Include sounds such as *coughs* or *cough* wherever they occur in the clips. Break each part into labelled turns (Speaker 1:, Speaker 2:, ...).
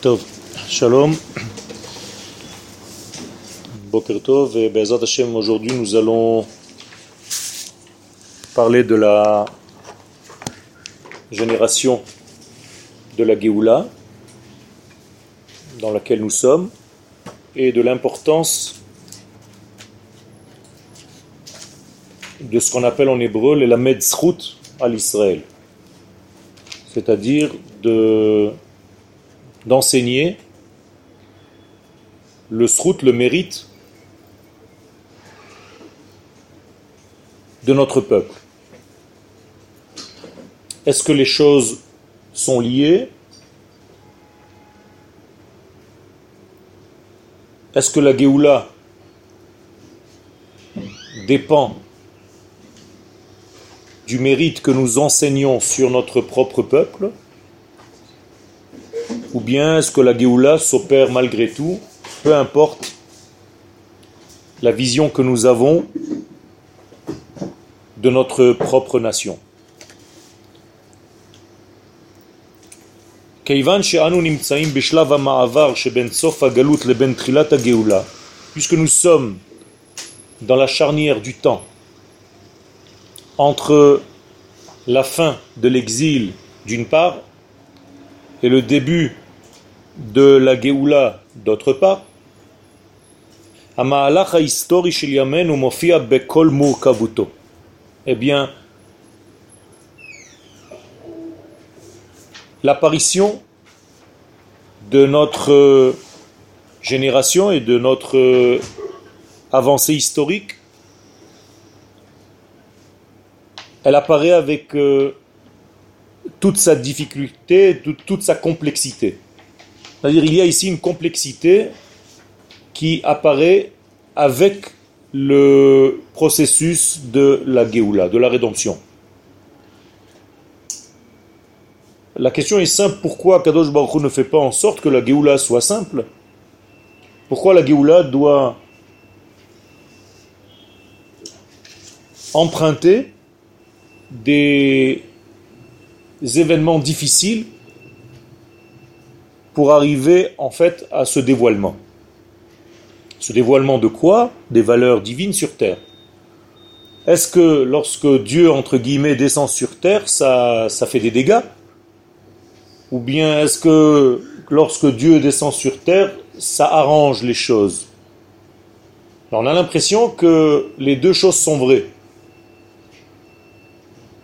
Speaker 1: טוב, שלום, Boker Tov et Bezat Hashem, aujourd'hui nous allons parler de la génération de la Géoula dans laquelle nous sommes et de l'importance de ce qu'on appelle en hébreu le Lamed Zchut à l'Israël, c'est-à-dire de d'enseigner le srout, le mérite de notre peuple. Est-ce que les choses sont liées? Est-ce que la Géoula dépend du mérite que nous enseignons sur notre propre peuple? Ou bien est-ce que la Géoula s'opère malgré tout, peu importe la vision que nous avons de notre propre nation. Puisque nous sommes dans la charnière du temps entre la fin de l'exil d'une part et le début de la Géoula d'autre part, eh bien, l'apparition de notre génération et de notre avancée historique, elle apparaît avec euh, toute sa difficulté, toute sa complexité. C'est-à-dire il y a ici une complexité qui apparaît avec le processus de la Géoula, de la rédemption. La question est simple, pourquoi Kadosh Baruch ne fait pas en sorte que la Géoula soit simple? Pourquoi la Géoula doit emprunter des événements difficiles pour arriver en fait à ce dévoilement. Ce dévoilement de quoi? Des valeurs divines sur terre. Est-ce que lorsque Dieu, entre guillemets, descend sur terre, ça, ça fait des dégâts? Ou bien est-ce que lorsque Dieu descend sur terre, ça arrange les choses? On a l'impression que les deux choses sont vraies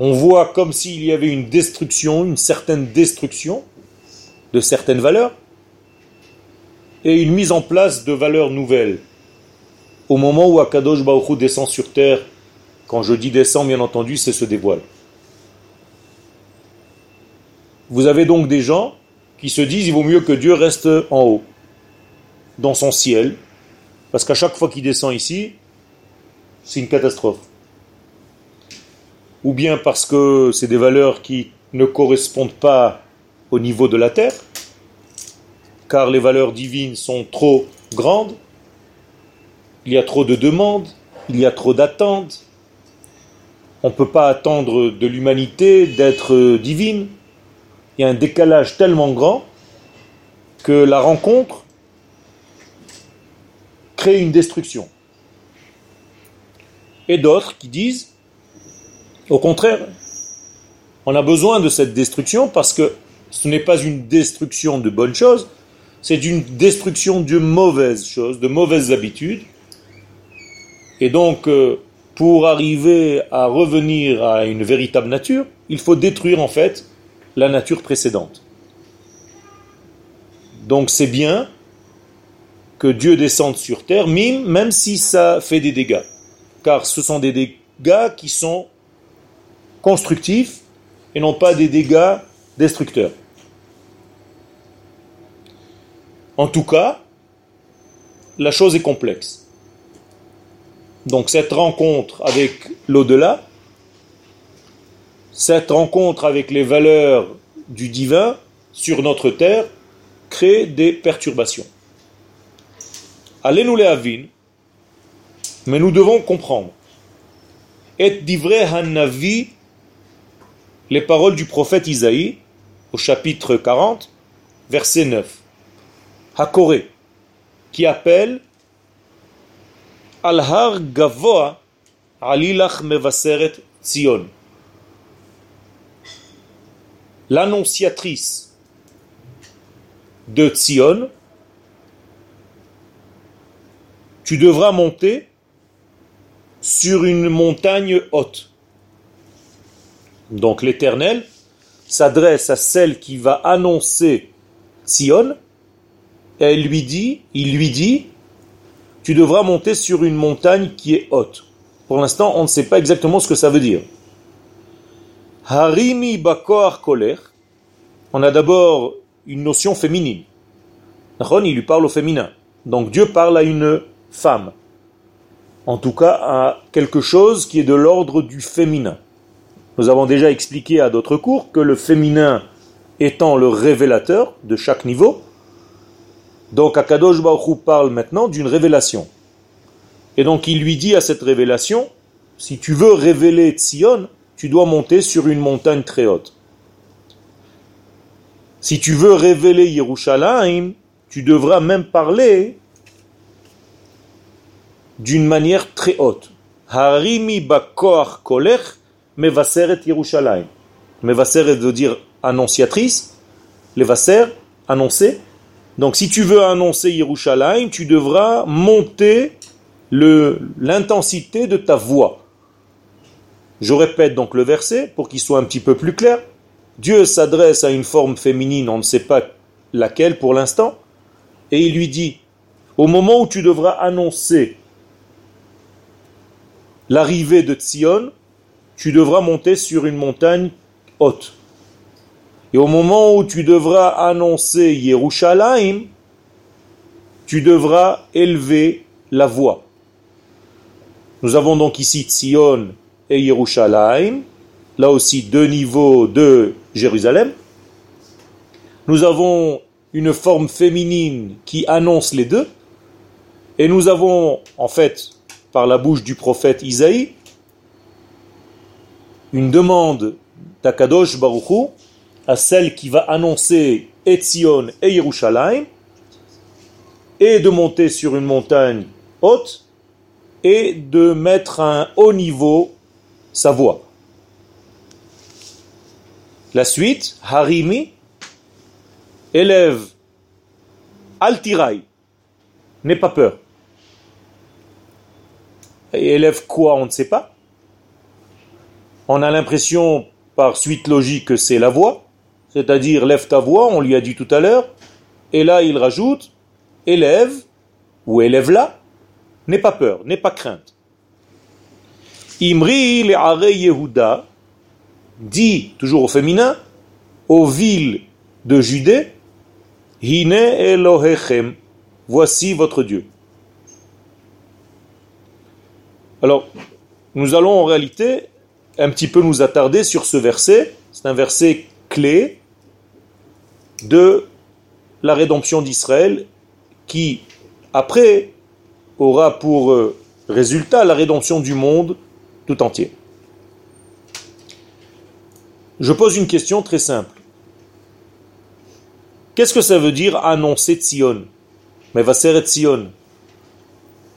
Speaker 1: on voit comme s'il y avait une destruction, une certaine destruction de certaines valeurs, et une mise en place de valeurs nouvelles. Au moment où Akadosh Baruch descend sur terre, quand je dis descend, bien entendu, c'est se dévoile. Vous avez donc des gens qui se disent il vaut mieux que Dieu reste en haut, dans son ciel, parce qu'à chaque fois qu'il descend ici, c'est une catastrophe ou bien parce que c'est des valeurs qui ne correspondent pas au niveau de la terre, car les valeurs divines sont trop grandes, il y a trop de demandes, il y a trop d'attentes, on ne peut pas attendre de l'humanité d'être divine, il y a un décalage tellement grand que la rencontre crée une destruction. Et d'autres qui disent au contraire, on a besoin de cette destruction parce que ce n'est pas une destruction de bonnes choses, c'est une destruction de mauvaises choses, de mauvaises habitudes. Et donc, euh, pour arriver à revenir à une véritable nature, il faut détruire en fait la nature précédente. Donc c'est bien que Dieu descende sur terre, même si ça fait des dégâts. Car ce sont des dégâts qui sont constructifs et non pas des dégâts destructeurs. En tout cas, la chose est complexe. Donc cette rencontre avec l'au-delà, cette rencontre avec les valeurs du divin sur notre terre crée des perturbations. Allez-nous les avin, mais nous devons comprendre. Et divrei hanavi les paroles du prophète Isaïe au chapitre 40, verset 9. Hakore, qui appelle Al-Har Gavoa Alilach Mevaseret Zion. L'annonciatrice de Tzion, tu devras monter sur une montagne haute. Donc l'Éternel s'adresse à celle qui va annoncer Sion, et elle lui dit, il lui dit, tu devras monter sur une montagne qui est haute. Pour l'instant, on ne sait pas exactement ce que ça veut dire. Harimi bakor koler. On a d'abord une notion féminine. Il lui parle au féminin. Donc Dieu parle à une femme. En tout cas, à quelque chose qui est de l'ordre du féminin. Nous avons déjà expliqué à d'autres cours que le féminin étant le révélateur de chaque niveau, donc Akadosh Baruch parle maintenant d'une révélation. Et donc il lui dit à cette révélation, si tu veux révéler Tzion, tu dois monter sur une montagne très haute. Si tu veux révéler Yerushalayim, tu devras même parler d'une manière très haute. Harimi bakor kolech mevaseret Yerushalayim. Mevaseret veut dire annonciatrice, levaser, annoncer. Donc si tu veux annoncer Yerushalayim, tu devras monter l'intensité de ta voix. Je répète donc le verset pour qu'il soit un petit peu plus clair. Dieu s'adresse à une forme féminine, on ne sait pas laquelle pour l'instant, et il lui dit, au moment où tu devras annoncer l'arrivée de Tzion, tu devras monter sur une montagne haute. Et au moment où tu devras annoncer Yerushalayim, tu devras élever la voix. Nous avons donc ici Tzion et Yerushalayim, là aussi deux niveaux de Jérusalem. Nous avons une forme féminine qui annonce les deux, et nous avons en fait par la bouche du prophète Isaïe, une demande d'Akadosh Baruchou à celle qui va annoncer Etzion et Yerushalayim, et de monter sur une montagne haute, et de mettre à un haut niveau sa voix. La suite, Harimi, élève Altirai, n'aie pas peur. Élève quoi, on ne sait pas. On a l'impression, par suite logique, que c'est la voix, c'est-à-dire lève ta voix, on lui a dit tout à l'heure, et là il rajoute, élève, ou élève-la, n'aie pas peur, n'aie pas crainte. Imri le Yehuda dit, toujours au féminin, aux villes de Judée, Hine Elohechem, voici votre Dieu. Alors, nous allons en réalité un petit peu nous attarder sur ce verset. C'est un verset clé de la rédemption d'Israël qui, après, aura pour euh, résultat la rédemption du monde tout entier. Je pose une question très simple. Qu'est-ce que ça veut dire annoncer Tzion? Va Tzion.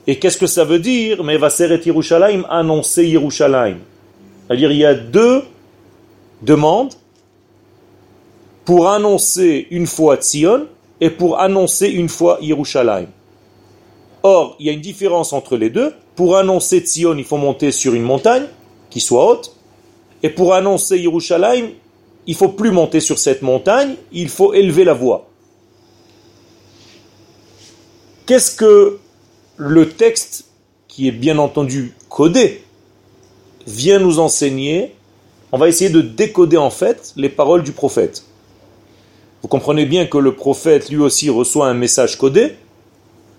Speaker 1: Et qu'est-ce que ça veut dire? Yerushalayim, annoncer Yerushalayim. C'est-à-dire il y a deux demandes pour annoncer une fois Tzion et pour annoncer une fois Yerushalayim. Or, il y a une différence entre les deux. Pour annoncer Tzion, il faut monter sur une montagne qui soit haute. Et pour annoncer Yerushalayim, il faut plus monter sur cette montagne, il faut élever la voix. Qu'est-ce que le texte, qui est bien entendu codé, vient nous enseigner, on va essayer de décoder en fait les paroles du prophète. Vous comprenez bien que le prophète lui aussi reçoit un message codé,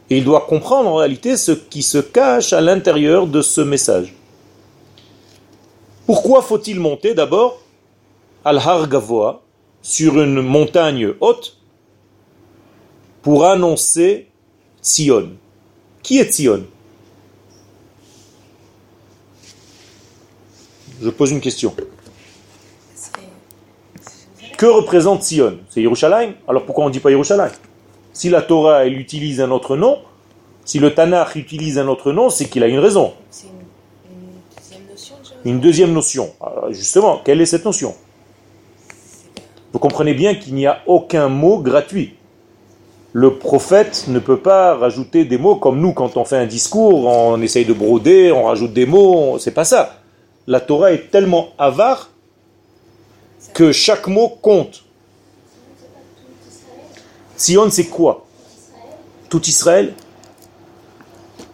Speaker 1: et il doit comprendre en réalité ce qui se cache à l'intérieur de ce message. Pourquoi faut-il monter d'abord al-Har Gavoa, sur une montagne haute, pour annoncer Sion? Qui est Sion? Je pose une question. Que représente Sion? C'est Yerushalayim? Alors pourquoi on ne dit pas Yerushalayim? Si la Torah, elle utilise un autre nom, si le Tanakh utilise un autre nom, c'est qu'il a une raison.
Speaker 2: C'est une, une deuxième notion de Jérusalem.
Speaker 1: Une deuxième notion. Alors, justement, quelle est cette notion? Vous comprenez bien qu'il n'y a aucun mot gratuit. Le prophète ne peut pas rajouter des mots comme nous, quand on fait un discours, on essaye de broder, on rajoute des mots, c'est pas ça. La Torah est tellement avare que chaque mot compte. Sion, c'est quoi? Tout Israël?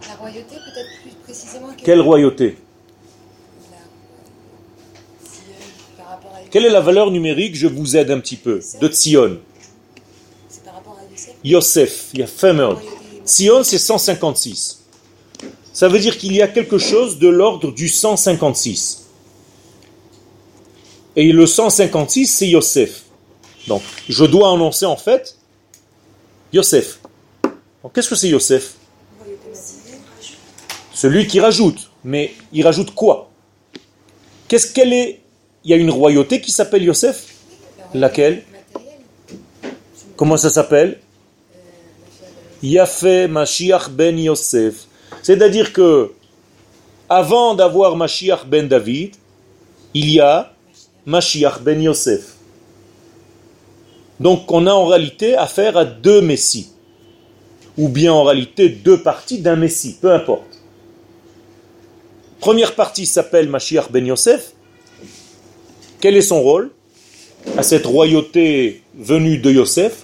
Speaker 2: La royauté, peut-être plus précisément. que-
Speaker 1: Quelle royauté?
Speaker 2: La- si, euh, par rapport à
Speaker 1: Quelle est la valeur numérique? Je vous aide un petit peu. De Sion.
Speaker 2: C'est par rapport à Yosef?
Speaker 1: Yosef, il y a. Sion, c'est 156. Ça veut dire qu'il y a quelque chose de l'ordre du 156. Et le 156, c'est Yosef. Donc, je dois annoncer en fait Yosef. Qu'est-ce que c'est Yosef? Celui qui rajoute. Mais il rajoute quoi? Qu'est-ce qu'elle est Il y a une royauté qui s'appelle Yosef? Laquelle? Comment ça s'appelle? Yafé Mashiach ben Yosef. C'est-à-dire que, avant d'avoir Mashiach ben David, il y a Mashiach ben Yosef. Donc on a en réalité affaire à deux messies. Ou bien en réalité deux parties d'un messie, peu importe. Première partie s'appelle Mashiach ben Yosef. Quel est son rôle? À cette royauté venue de Yosef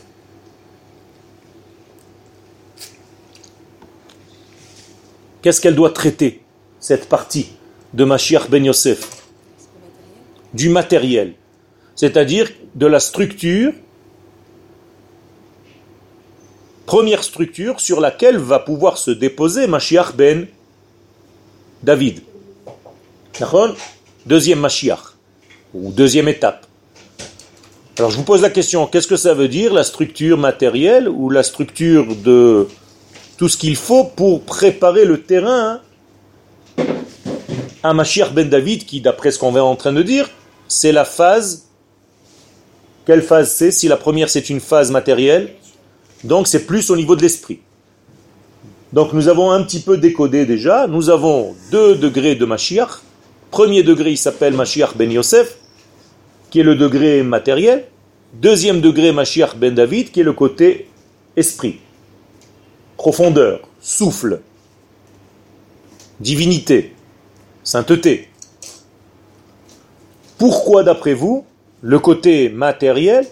Speaker 1: Qu'est-ce qu'elle doit traiter, cette partie de Mashiach ben Yosef? Du matériel, c'est-à-dire de la structure, première structure sur laquelle va pouvoir se déposer Mashiach ben David. Deuxième Mashiach, ou deuxième étape. Alors je vous pose la question, qu'est-ce que ça veut dire la structure matérielle ou la structure de tout ce qu'il faut pour préparer le terrain à Mashiach ben David qui, d'après ce qu'on est en train de dire, c'est la phase. Quelle phase c'est Si la première c'est une phase matérielle, donc c'est plus au niveau de l'esprit. Donc nous avons un petit peu décodé déjà. Nous avons deux degrés de Mashiach. Premier degré, il s'appelle Mashiach ben Yosef, qui est le degré matériel. Deuxième degré, Mashiach ben David, qui est le côté esprit. Profondeur, souffle, divinité, sainteté. Pourquoi, d'après vous, le côté matériel,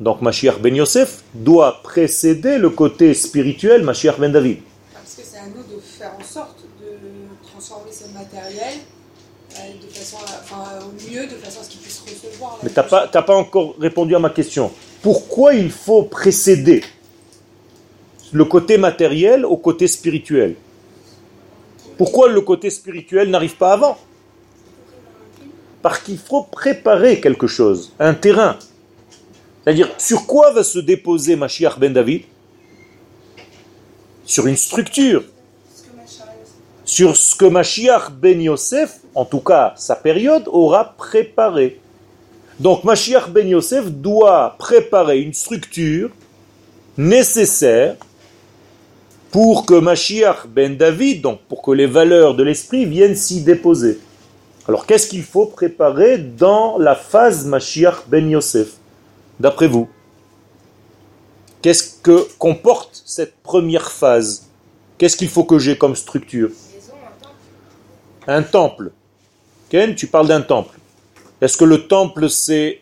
Speaker 1: donc Mashiach ben Yosef, doit précéder le côté spirituel, Mashiach ben David?
Speaker 3: Parce que c'est à nous de faire en sorte de transformer ce matériel euh, de façon à- enfin, au mieux, de façon à ce qu'il puisse recevoir. la
Speaker 1: Mais tu n'as pas encore répondu à ma question. Pourquoi il faut précéder le côté matériel au côté spirituel Pourquoi le côté spirituel n'arrive pas avant? Parce qu'il faut préparer quelque chose, un terrain. C'est-à-dire, sur quoi va se déposer Mashiach ben David? Sur une structure. Sur ce que Mashiach ben Yosef, en tout cas sa période, aura préparé. Donc Mashiach ben Yosef doit préparer une structure nécessaire pour que Mashiach ben David, donc pour que les valeurs de l'esprit viennent s'y déposer. Alors qu'est-ce qu'il faut préparer dans la phase Mashiach ben Yosef D'après vous? Qu'est-ce que comporte cette première phase? Qu'est-ce qu'il faut que j'ai comme structure?
Speaker 2: Un temple.
Speaker 1: Ken, tu parles d'un temple. Est-ce que le temple c'est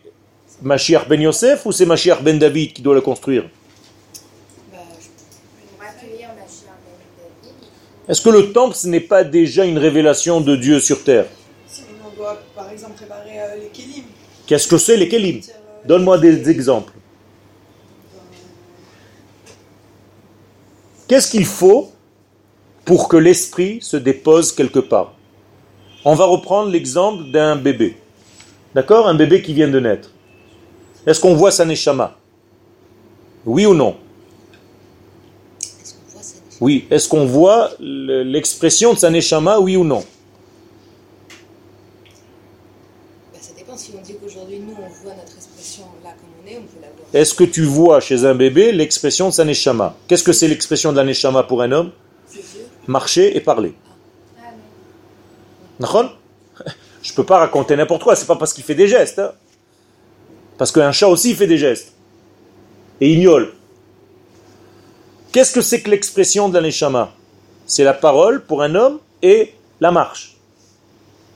Speaker 1: Mashiach ben Yosef ou c'est Mashiach ben David qui doit le construire
Speaker 2: Bah, je-
Speaker 4: Pour accueillir Mashiach ben David,
Speaker 1: Est-ce que le temple ce n'est pas déjà une révélation de Dieu sur terre
Speaker 3: Si on doit, par exemple, préparer euh, les kélim.
Speaker 1: Qu'est-ce que c'est les
Speaker 3: C'est-à-dire, euh,
Speaker 1: Donne-moi des exemples. Qu'est-ce qu'il faut pour que l'esprit se dépose quelque part On va reprendre l'exemple d'un bébé. D'accord Un bébé qui vient de naître. Est-ce qu'on voit sa neshama? Oui ou non
Speaker 2: Est-ce qu'on voit ça déjà
Speaker 1: Oui. Est-ce qu'on voit le- l'expression de sa neshama Oui ou non?
Speaker 2: Bah, Ça dépend. Si on dit qu'aujourd'hui, nous, on voit notre expression là comme on est, on peut la voir.
Speaker 1: est-ce que tu vois chez un bébé l'expression de sa neshama Qu'est-ce que c'est l'expression de la neshama pour un homme? Marcher et parler. D'accord Je peux pas raconter n'importe quoi, c'est pas parce qu'il fait des gestes. hein. Parce qu'un chat aussi il fait des gestes. Et il miaule. Qu'est-ce que c'est que l'expression de la neshama C'est la parole pour un homme et la marche.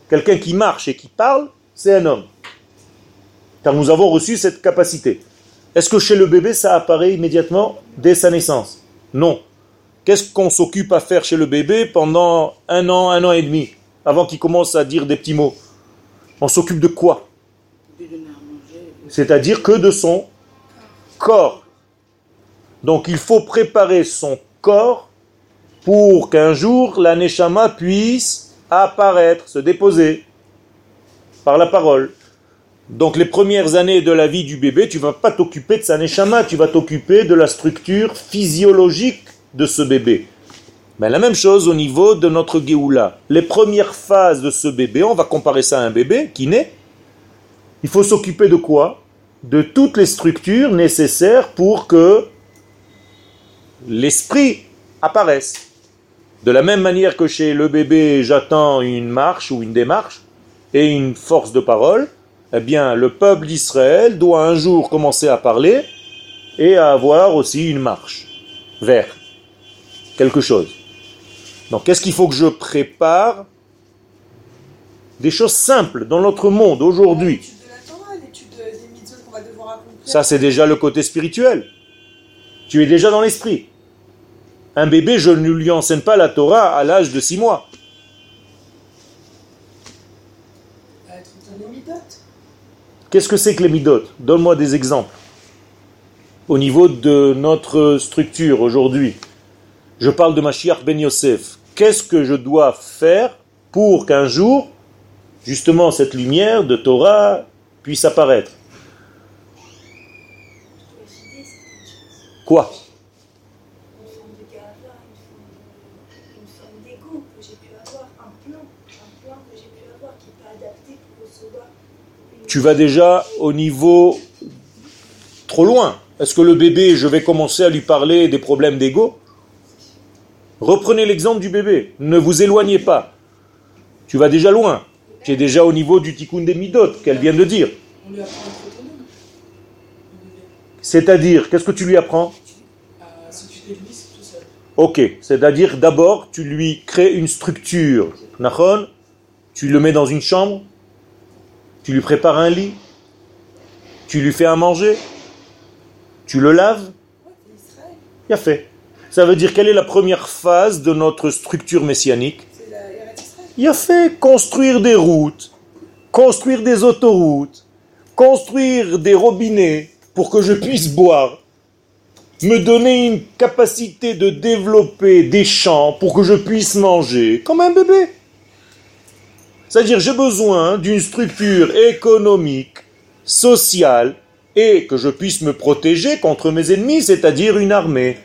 Speaker 1: Quelqu'un qui marche et qui parle, c'est un homme. Car nous avons reçu cette capacité. Est-ce que chez le bébé, ça apparaît immédiatement dès sa naissance? Non. Qu'est-ce qu'on s'occupe à faire chez le bébé pendant un an, un an et demi, avant qu'il commence à dire des petits mots? On s'occupe de quoi? C'est-à-dire que de son corps. Donc il faut préparer son corps pour qu'un jour la neshama puisse apparaître, se déposer par la parole. Donc les premières années de la vie du bébé, tu vas pas t'occuper de sa neshama, tu vas t'occuper de la structure physiologique de ce bébé. Mais la même chose au niveau de notre Géoula. Les premières phases de ce bébé, on va comparer ça à un bébé qui naît. Il faut s'occuper de quoi? De toutes les structures nécessaires pour que l'esprit apparaisse. De la même manière que chez le bébé, j'attends une marche ou une démarche et une force de parole, eh bien, le peuple d'Israël doit un jour commencer à parler et à avoir aussi une marche vers quelque chose. Donc, qu'est-ce qu'il faut que je prépare? Des choses simples dans notre monde aujourd'hui. Ça, c'est déjà le côté spirituel. Tu es déjà dans l'esprit. Un bébé, je ne lui enseigne pas la Torah à l'âge de 6 mois. Qu'est-ce que c'est que les midot Donne-moi des exemples. Au niveau de notre structure aujourd'hui, je parle de Mashiach Ben Yosef. Qu'est-ce que je dois faire pour qu'un jour, justement, cette lumière de Torah puisse apparaître?
Speaker 4: Une-
Speaker 1: Tu vas déjà au niveau trop loin. Est-ce que le bébé, je vais commencer à lui parler des problèmes d'ego Reprenez l'exemple du bébé. Ne vous éloignez pas. Tu vas déjà loin. Tu es déjà au niveau du tikkun des midot qu'elle vient de dire.
Speaker 3: On lui apprend à être autonome. Le bébé.
Speaker 1: C'est-à-dire, qu'est-ce que tu lui apprends
Speaker 3: seul.
Speaker 1: Ok, c'est-à-dire d'abord tu lui crées une structure. Nachon Tu le mets dans une chambre, tu lui prépares un lit, tu lui fais à manger, tu le laves, il a fait. Ça veut dire quelle est la première phase de notre structure messianique. Il a fait construire des routes, construire des autoroutes, construire des robinets pour que je puisse boire, me donner une capacité de développer des champs pour que je puisse manger comme un bébé. C'est-à-dire j'ai besoin d'une structure économique, sociale et que je puisse me protéger contre mes ennemis, c'est-à-dire une armée.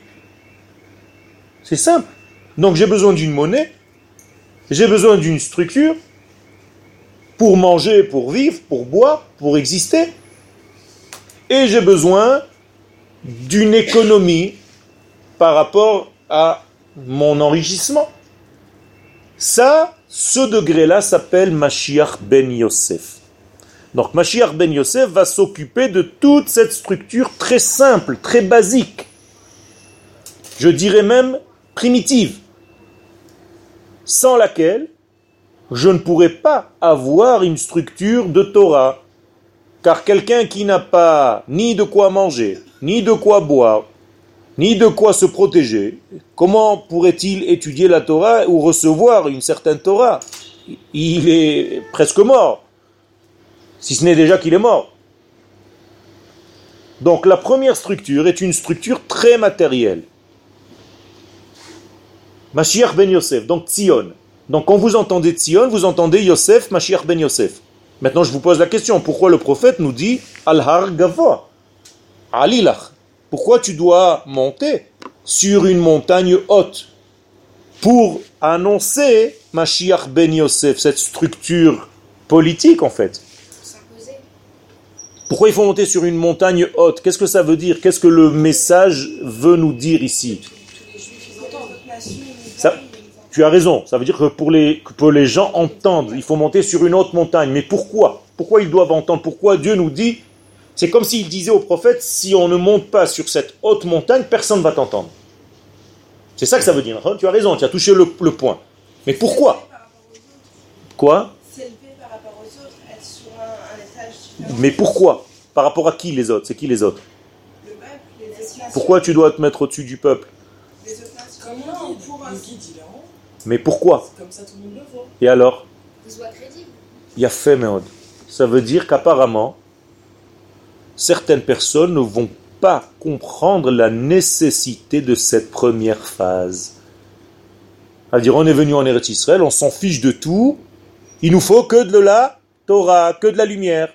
Speaker 1: C'est simple. Donc j'ai besoin d'une monnaie, j'ai besoin d'une structure pour manger, pour vivre, pour boire, pour exister. Et j'ai besoin d'une économie par rapport à mon enrichissement. Ça, ce degré-là s'appelle Mashiach ben Yosef. Donc Mashiach ben Yosef va s'occuper de toute cette structure très simple, très basique. Je dirais même primitive sans laquelle je ne pourrais pas avoir une structure de Torah. Car quelqu'un qui n'a pas ni de quoi manger, ni de quoi boire, ni de quoi se protéger, comment pourrait-il étudier la Torah ou recevoir une certaine Torah? Il est presque mort, si ce n'est déjà qu'il est mort. Donc la première structure est une structure très matérielle. Mashiach ben Yosef, donc Tzion. Donc quand vous entendez Tzion, vous entendez Yosef, Mashiach ben Yosef. Maintenant je vous pose la question, pourquoi le prophète nous dit Al-Har Gavoa Alilach? Pourquoi tu dois monter sur une montagne haute pour annoncer Mashiach ben Yosef, cette structure politique en fait? Pourquoi il faut monter sur une montagne haute? Qu'est-ce que ça veut dire? Qu'est-ce que le message veut nous dire ici? Ça- Tu as raison, ça veut dire que pour les, que les gens entendent, il faut monter sur une haute montagne. Mais pourquoi? Pourquoi ils doivent entendre? Pourquoi Dieu nous dit? C'est comme s'il disait au prophète, si on ne monte pas sur cette haute montagne, personne ne va t'entendre. C'est ça que ça veut dire. Tu as raison, tu as touché le, le point. Mais pourquoi? Quoi? Mais pourquoi? Par rapport à qui les autres? C'est qui les autres? Pourquoi tu dois te mettre au-dessus du peuple? Mais pourquoi
Speaker 2: Comme ça, tout le monde le voit.
Speaker 1: Et alors. Il y a fait. Ça veut dire qu'apparemment, certaines personnes ne vont pas comprendre la nécessité de cette première phase. C'est-à-dire, on est venu en Eretz Israël, on s'en fiche de tout, il nous faut que de la Torah, que de la lumière.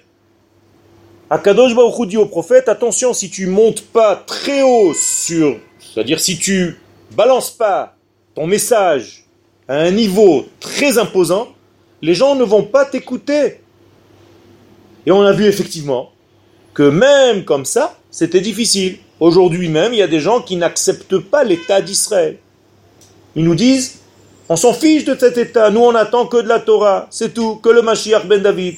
Speaker 1: Akadosh Baruch Hu dit au prophète, attention, si tu montes pas très haut sur, c'est-à-dire si tu balances pas ton message à un niveau très imposant, les gens ne vont pas t'écouter. Et on a vu effectivement que même comme ça, c'était difficile. Aujourd'hui même, il y a des gens qui n'acceptent pas l'État d'Israël. Ils nous disent, on s'en fiche de cet État, nous on attend que de la Torah, c'est tout, que le Mashiach ben David.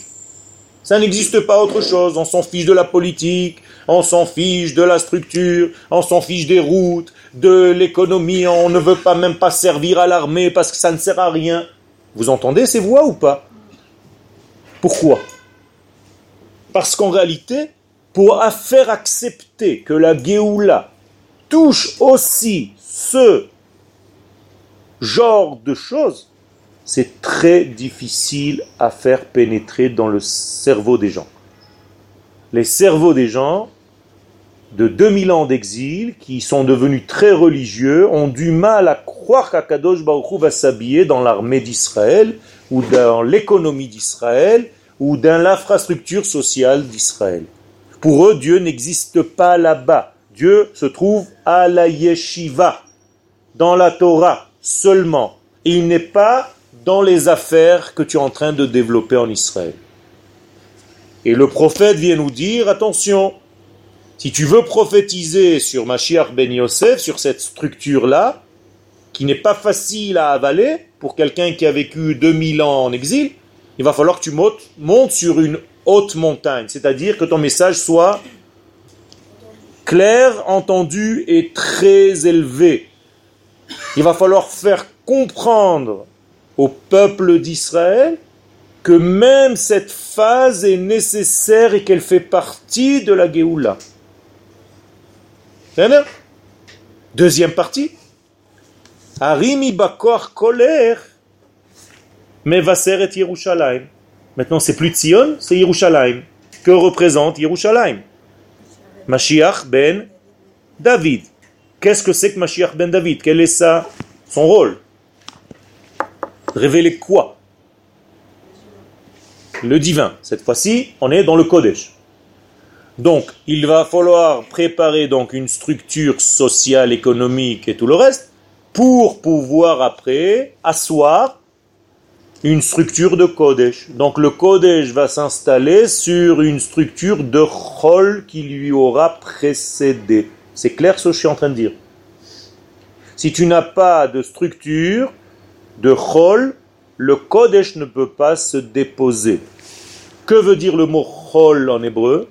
Speaker 1: Ça n'existe pas autre chose, on s'en fiche de la politique, on s'en fiche de la structure, on s'en fiche des routes, de l'économie, on ne veut pas même pas servir à l'armée parce que ça ne sert à rien. Vous entendez ces voix ou pas? Pourquoi? Parce qu'en réalité, pour faire accepter que la Géoula touche aussi ce genre de choses, c'est très difficile à faire pénétrer dans le cerveau des gens. Les cerveaux des gens de 2000 ans d'exil, qui sont devenus très religieux, ont du mal à croire qu'Akadosh Baruch va s'habiller dans l'armée d'Israël, ou dans l'économie d'Israël, ou dans l'infrastructure sociale d'Israël. Pour eux, Dieu n'existe pas là-bas. Dieu se trouve à la yeshiva, dans la Torah seulement. Et il n'est pas dans les affaires que tu es en train de développer en Israël. Et le prophète vient nous dire, attention, si tu veux prophétiser sur Mashiach ben Yosef, sur cette structure-là, qui n'est pas facile à avaler pour quelqu'un qui a vécu 2000 ans en exil, il va falloir que tu montes, montes sur une haute montagne, c'est-à-dire que ton message soit clair, entendu et très élevé. Il va falloir faire comprendre au peuple d'Israël que même cette phase est nécessaire et qu'elle fait partie de la Géoula. Deuxième partie. Harimi bakor koler Yerushalayim. Maintenant, c'est plus Tzion, c'est Yerushalayim. Que représente Yerushalayim? Mashiach ben David. Qu'est-ce que c'est que Mashiach ben David? Quel est sa, son rôle? Révéler quoi? Le divin. Cette fois-ci, on est dans le Kodesh. Donc, il va falloir préparer donc une structure sociale, économique et tout le reste pour pouvoir après asseoir une structure de Kodesh. Donc le Kodesh va s'installer sur une structure de Chol qui lui aura précédé. C'est clair ce que je suis en train de dire. Si tu n'as pas de structure de Chol, le Kodesh ne peut pas se déposer. Que veut dire le mot Chol en hébreu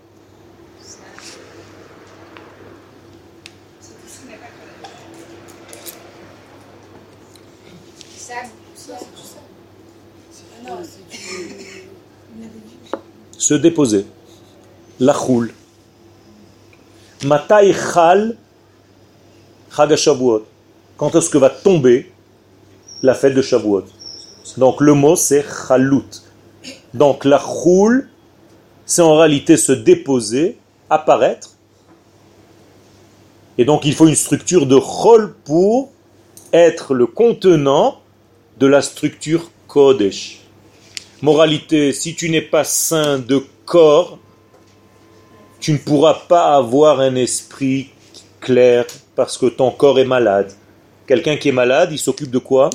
Speaker 5: Sable, poussière.
Speaker 3: Ah non, c'est du.
Speaker 1: Se déposer. La choule. Matai chal Chag Shavuot. Quand est-ce que va tomber la fête de Shavuot? Donc le mot c'est chalut. Donc la choule, c'est en réalité se déposer, apparaître. Et donc il faut une structure de chol pour être le contenant de la structure Kodesh. Moralité, si tu n'es pas saint de corps, tu ne pourras pas avoir un esprit clair parce que ton corps est malade. Quelqu'un qui est malade, il s'occupe de quoi?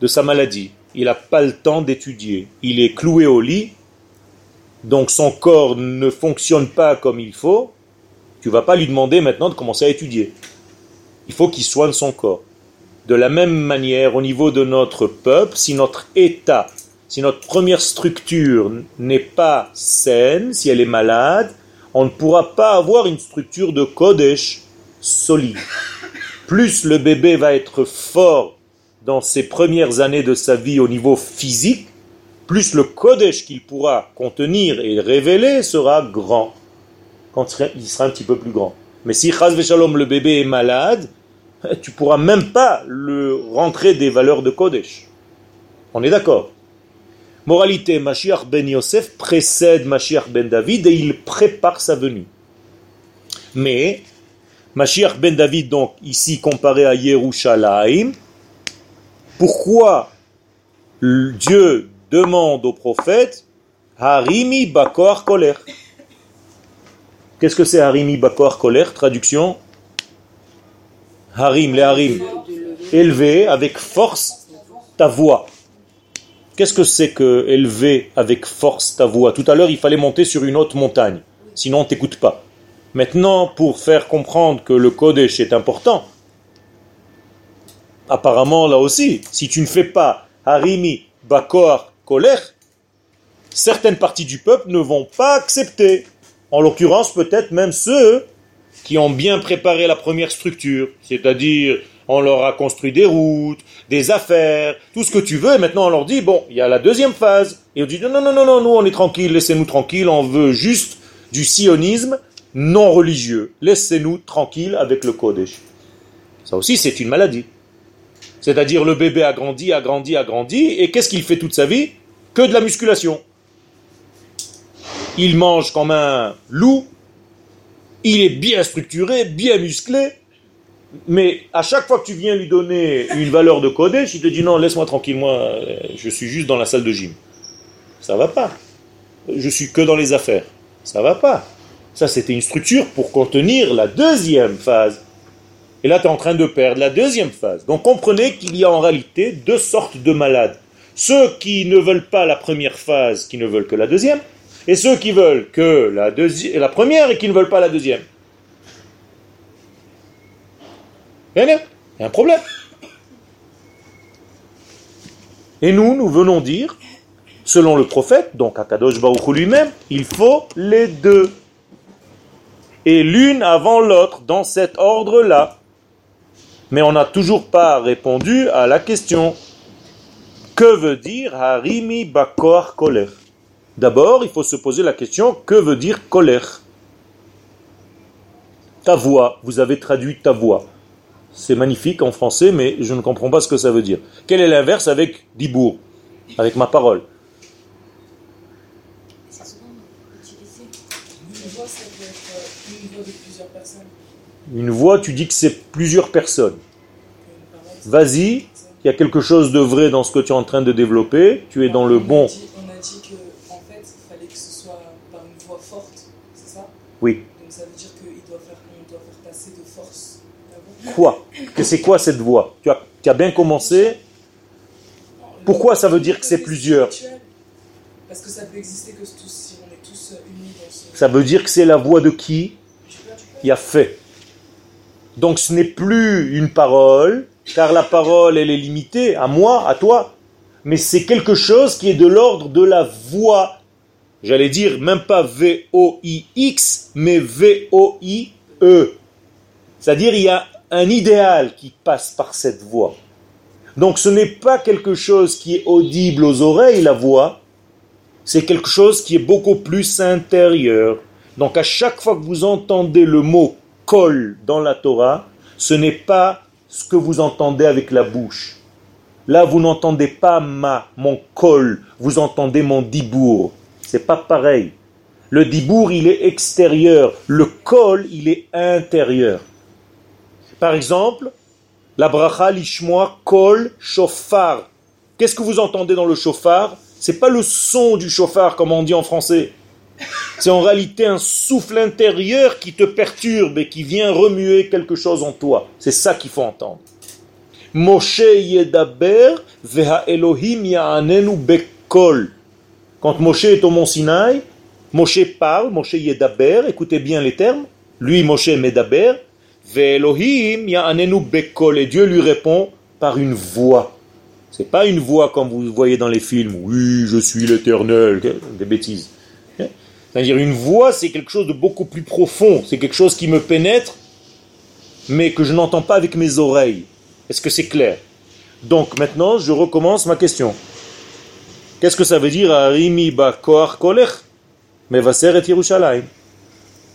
Speaker 1: De sa maladie. Il n'a pas le temps d'étudier. Il est cloué au lit donc son corps ne fonctionne pas comme il faut, tu vas pas lui demander maintenant de commencer à étudier. Il faut qu'il soigne son corps. De la même manière, au niveau de notre peuple, si notre état, si notre première structure n'est pas saine, si elle est malade, on ne pourra pas avoir une structure de Kodesh solide. Plus le bébé va être fort dans ses premières années de sa vie au niveau physique, plus le Kodesh qu'il pourra contenir et révéler sera grand, quand il sera un petit peu plus grand. Mais si Chaz Shalom, le bébé est malade, tu pourras même pas le rentrer des valeurs de Kodesh. On est d'accord Moralité, Mashiach ben Yosef précède Mashiach ben David et il prépare sa venue. Mais Mashiach ben David, donc ici comparé à Yerushalayim, pourquoi Dieu demande au prophète Harimi Bakor Koler? Qu'est-ce que c'est Harimi Bakor Koler Traduction? Harim, les Harim. Élever avec force ta voix. Qu'est-ce que c'est que élever avec force ta voix? Tout à l'heure, il fallait monter sur une haute montagne. Sinon, on t'écoute pas. Maintenant, pour faire comprendre que le Kodesh est important, apparemment là aussi, si tu ne fais pas Harimi, Bakor, colère, certaines parties du peuple ne vont pas accepter. En l'occurrence, peut-être même ceux qui ont bien préparé la première structure, c'est-à-dire on leur a construit des routes, des affaires, tout ce que tu veux, et maintenant on leur dit, bon, il y a la deuxième phase. Et on dit, non, non, non, non, nous on est tranquille, laissez-nous tranquille, on veut juste du sionisme non religieux. Laissez-nous tranquille avec le Kodesh. Ça aussi, c'est une maladie. C'est-à-dire le bébé a grandi, a grandi, a grandi, et qu'est-ce qu'il fait toute sa vie? Que de la musculation. Il mange comme un loup, il est bien structuré, bien musclé, mais à chaque fois que tu viens lui donner une valeur de Kodesh, il te dit non, laisse-moi tranquille, moi, je suis juste dans la salle de gym. Ça va pas. Je suis que dans les affaires. Ça va pas. Ça, c'était une structure pour contenir la deuxième phase. Et là, tu es en train de perdre la deuxième phase. Donc comprenez qu'il y a en réalité deux sortes de malades. Ceux qui ne veulent pas la première phase, qui ne veulent que la deuxième, et ceux qui veulent que la, la première et qui ne veulent pas la deuxième. Il y a un problème. Et nous, nous venons dire, selon le prophète, donc Akadosh Baruch lui-même, il faut les deux. Et l'une avant l'autre, dans cet ordre-là. Mais on n'a toujours pas répondu à la question. Que veut dire Harimi Bakor Koler? D'abord, il faut se poser la question, que veut dire colère Ta voix, vous avez traduit ta voix. C'est magnifique en français, mais je ne comprends pas ce que ça veut dire. Quel est l'inverse avec dibour Avec ma parole Une voix, tu dis que c'est plusieurs personnes. Vas-y, il y a quelque chose de vrai dans ce que tu es en train de développer, tu es dans le bon.
Speaker 2: On a dit qu'en fait, il fallait que ce soit par une voix forte, c'est ça?
Speaker 1: Oui.
Speaker 2: Donc ça veut dire qu'il doit faire, on doit faire passer de force la voix.
Speaker 1: Quoi Que c'est quoi cette voix tu as, tu as bien commencé. Pourquoi ça veut dire que c'est plusieurs.
Speaker 2: Parce que ça peut exister que si on est tous unis dans ce.
Speaker 1: Ça veut dire que c'est la voix de qui qui a fait. Donc ce n'est plus une parole, car la parole, elle est limitée à moi, à toi, mais c'est quelque chose qui est de l'ordre de la voix. J'allais dire même pas V-O-I-X, mais V-O-I-E. C'est-à-dire il y a un idéal qui passe par cette voix. Donc ce n'est pas quelque chose qui est audible aux oreilles, la voix, c'est quelque chose qui est beaucoup plus intérieur. Donc à chaque fois que vous entendez le mot kol dans la Torah, ce n'est pas ce que vous entendez avec la bouche. Là, vous n'entendez pas ma, mon kol, vous entendez mon dibour. C'est pas pareil. Le dibour, il est extérieur. Le kol, il est intérieur. Par exemple, la bracha lishmoa kol shofar. Qu'est-ce que vous entendez dans le chauffard C'est pas le son du chauffard comme on dit en français. C'est en réalité un souffle intérieur qui te perturbe et qui vient remuer quelque chose en toi. C'est ça qu'il faut entendre. Moshe yedaber veha Elohim ya'anenu bekol. Quand Moshe est au mont Sinaï, Moshe parle, Moshe Yedaber, écoutez bien les termes. Lui, Moshe Medaber, Ve'Elohim ya'anenu bekol, et Dieu lui répond par une voix. C'est pas une voix comme vous voyez dans les films. Oui, je suis l'éternel. Des bêtises. C'est-à-dire une voix, c'est quelque chose de beaucoup plus profond. C'est quelque chose qui me pénètre, mais que je n'entends pas avec mes oreilles. Est-ce que c'est clair? Donc maintenant, je recommence ma question. Qu'est-ce que ça veut dire Arimi ba koach kolech et Yerushalayim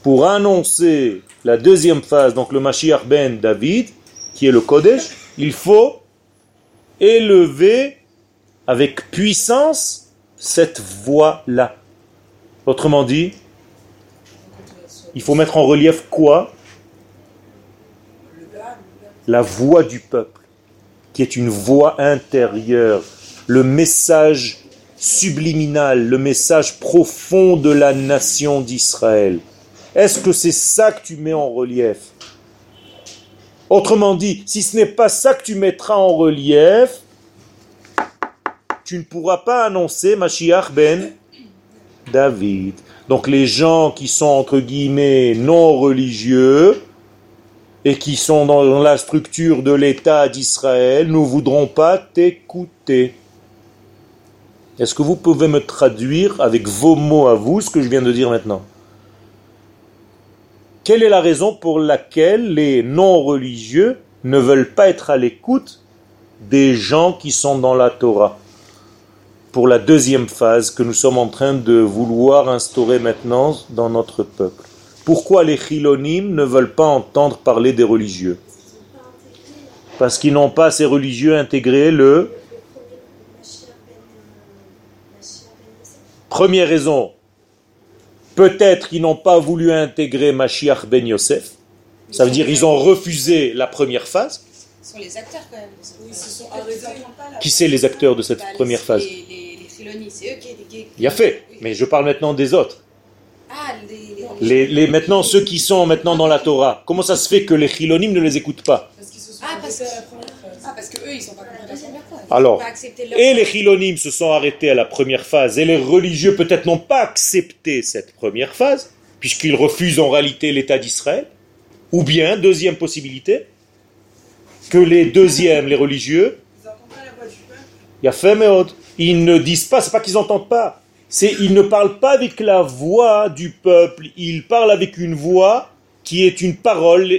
Speaker 1: Pour annoncer la deuxième phase, donc le Mashiach ben David, qui est le Kodesh, il faut élever avec puissance cette voix-là. Autrement dit, il faut mettre en relief quoi? La voix du peuple, qui est une voix intérieure, le message subliminal, le message profond de la nation d'Israël. Est-ce que c'est ça que tu mets en relief? Autrement dit, si ce n'est pas ça que tu mettras en relief, tu ne pourras pas annoncer Mashiach ben David. Donc les gens qui sont entre guillemets non religieux et qui sont dans la structure de l'État d'Israël ne voudront pas t'écouter. Est-ce que vous pouvez me traduire avec vos mots à vous ce que je viens de dire maintenant? Quelle est la raison pour laquelle les non-religieux ne veulent pas être à l'écoute des gens qui sont dans la Torah? Pour la deuxième phase que nous sommes en train de vouloir instaurer maintenant dans notre peuple. Pourquoi les chilonim ne veulent pas entendre parler des religieux? Parce qu'ils n'ont pas, ces religieux, intégré le Première raison, peut-être qu'ils n'ont pas voulu intégrer Mashiach ben Yosef. Ça veut dire qu'ils ont refusé la première phase.
Speaker 5: Ce sont les acteurs quand même.
Speaker 2: Oui, ce sont arrêtés.
Speaker 1: Qui c'est les acteurs de cette
Speaker 5: Bah, les-
Speaker 1: première phase
Speaker 5: Les, les, les Chilonis, c'est eux qui...
Speaker 1: Il y a fait, mais je parle maintenant des autres.
Speaker 5: Ah, les... les-
Speaker 1: Les, les- maintenant, ceux qui sont maintenant dans la Torah, comment ça se fait que les chilonim ne les écoutent pas
Speaker 2: Parce qu'ils se sont
Speaker 5: Ah, parce
Speaker 2: arrêtés
Speaker 5: que-
Speaker 2: à la première phase.
Speaker 5: Ah, parce qu'eux, ils sont pas compris la première fois.
Speaker 1: Alors, et les chilonim se sont arrêtés à la première phase, et les religieux peut-être n'ont pas accepté cette première phase, puisqu'ils refusent en réalité l'État d'Israël. Ou bien, deuxième possibilité, que les deuxièmes, les religieux,
Speaker 3: Ils n'entendent pas la voix du peuple.
Speaker 1: il y a fait méode. Ils ne disent pas, c'est pas qu'ils n'entendent pas. C'est ils ne parlent pas avec la voix du peuple. Ils parlent avec une voix qui est une parole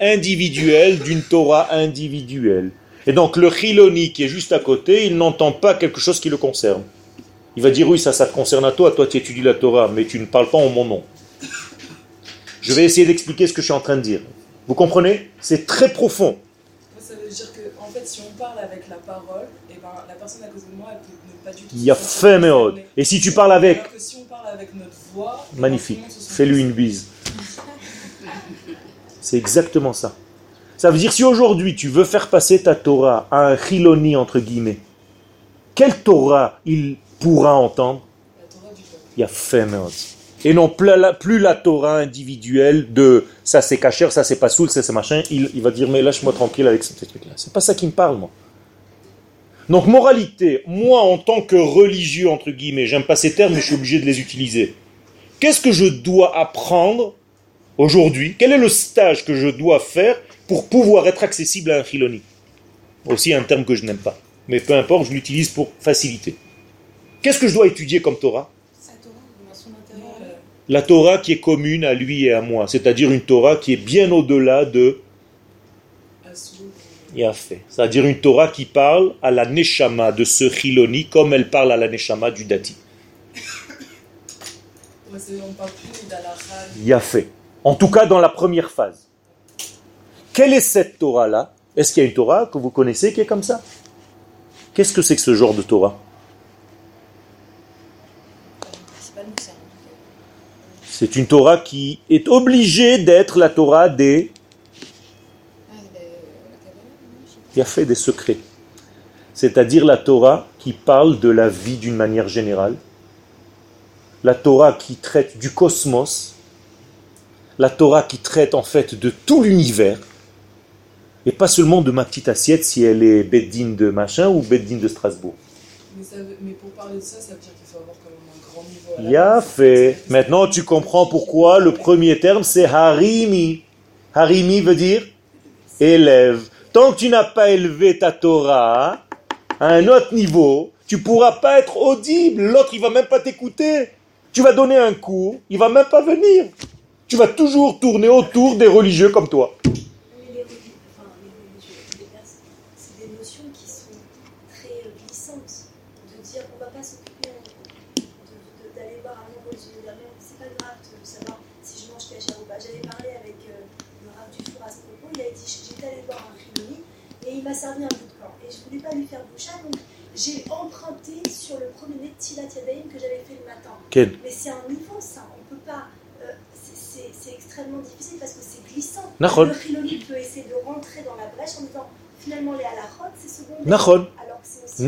Speaker 1: individuelle d'une Torah individuelle. Et donc le Chiloni qui est juste à côté, il n'entend pas quelque chose qui le concerne. Il va dire oui, ça, ça te concerne à toi, toi tu étudies la Torah, mais tu ne parles pas en mon nom. Je vais essayer d'expliquer ce que je suis en train de dire. Vous comprenez? C'est très profond.
Speaker 2: Ça veut dire que, en fait, si on parle avec la parole, et ben, la personne à côté de moi, elle peut ne pas du tout.
Speaker 1: Il y a fait méode. Et si tu parles avec,
Speaker 2: Alors que si on parle avec notre voix, eh
Speaker 1: Magnifique. Fais-lui une bise. *laughs* C'est exactement ça. Ça veut dire si aujourd'hui tu veux faire passer ta Torah à un chiloni entre guillemets, quelle Torah il pourra entendre? Il y a. Et non plus la, Torah individuelle de ça c'est cacher, ça c'est pas soul, ça c'est machin. Il, il va dire mais lâche-moi tranquille avec ces trucs-là. C'est pas ça qui me parle moi. Donc moralité, moi en tant que religieux entre guillemets, j'aime pas ces termes mais je suis obligé de les utiliser. Qu'est-ce que je dois apprendre aujourd'hui? Quel est le stage que je dois faire pour pouvoir être accessible à un chiloni Aussi un terme que je n'aime pas. Mais peu importe, je l'utilise pour faciliter. Qu'est-ce que je dois étudier comme Torah? La Torah qui est commune à lui et à moi, c'est-à-dire une Torah qui est bien au-delà de Yafé. C'est-à-dire une Torah qui parle à la Neshama de ce Chiloni comme elle parle à la Neshama du Dati. Yafé. En tout cas dans la première phase. Quelle est cette Torah-là? Est-ce qu'il y a une Torah que vous connaissez qui est comme ça? Qu'est-ce que c'est que ce genre de Torah?
Speaker 5: C'est
Speaker 1: une Torah qui est obligée d'être la Torah des qui a fait des secrets. C'est-à-dire la Torah qui parle de la vie d'une manière générale, la Torah qui traite du cosmos, la Torah qui traite en fait de tout l'univers, et pas seulement de ma petite assiette si elle est Beddine de machin ou Beddine de Strasbourg.
Speaker 2: Mais, ça veut- mais pour parler de ça, ça veut dire qu'il faut avoir quand même un grand niveau. à la base.
Speaker 1: fait. Maintenant, tu comprends pourquoi le premier terme, c'est harimi. Harimi veut dire élève. Tant que tu n'as pas élevé ta Torah à un autre niveau, tu pourras pas être audible. L'autre, il va même pas t'écouter. Tu vas donner un cours, il va même pas venir. Tu vas toujours tourner autour des religieux comme toi.
Speaker 4: Mais les religieux, enfin les religieux, les personnes, c'est des notions qui sont très euh, glissantes. De dire on va pas s'occuper de- de- d'aller voir un nombre de c'est pas grave de savoir si je mange cachère ou pas. J'avais parlé avec euh, le Rav du Four à ce propos, il a dit j'étais allé voir un Rimoni et il m'a servi un bout de camp. Et je voulais pas lui faire boucha, donc j'ai emprunté sur le premier Tilat Yadayim que j'avais fait le matin. Mais c'est un niveau, ça. On peut pas. euh, c'est- extrêmement difficile parce que c'est glissant. Le Chiloni peut essayer de rentrer dans la brèche en disant finalement les halachot, c'est secondaire. Alors que aussi.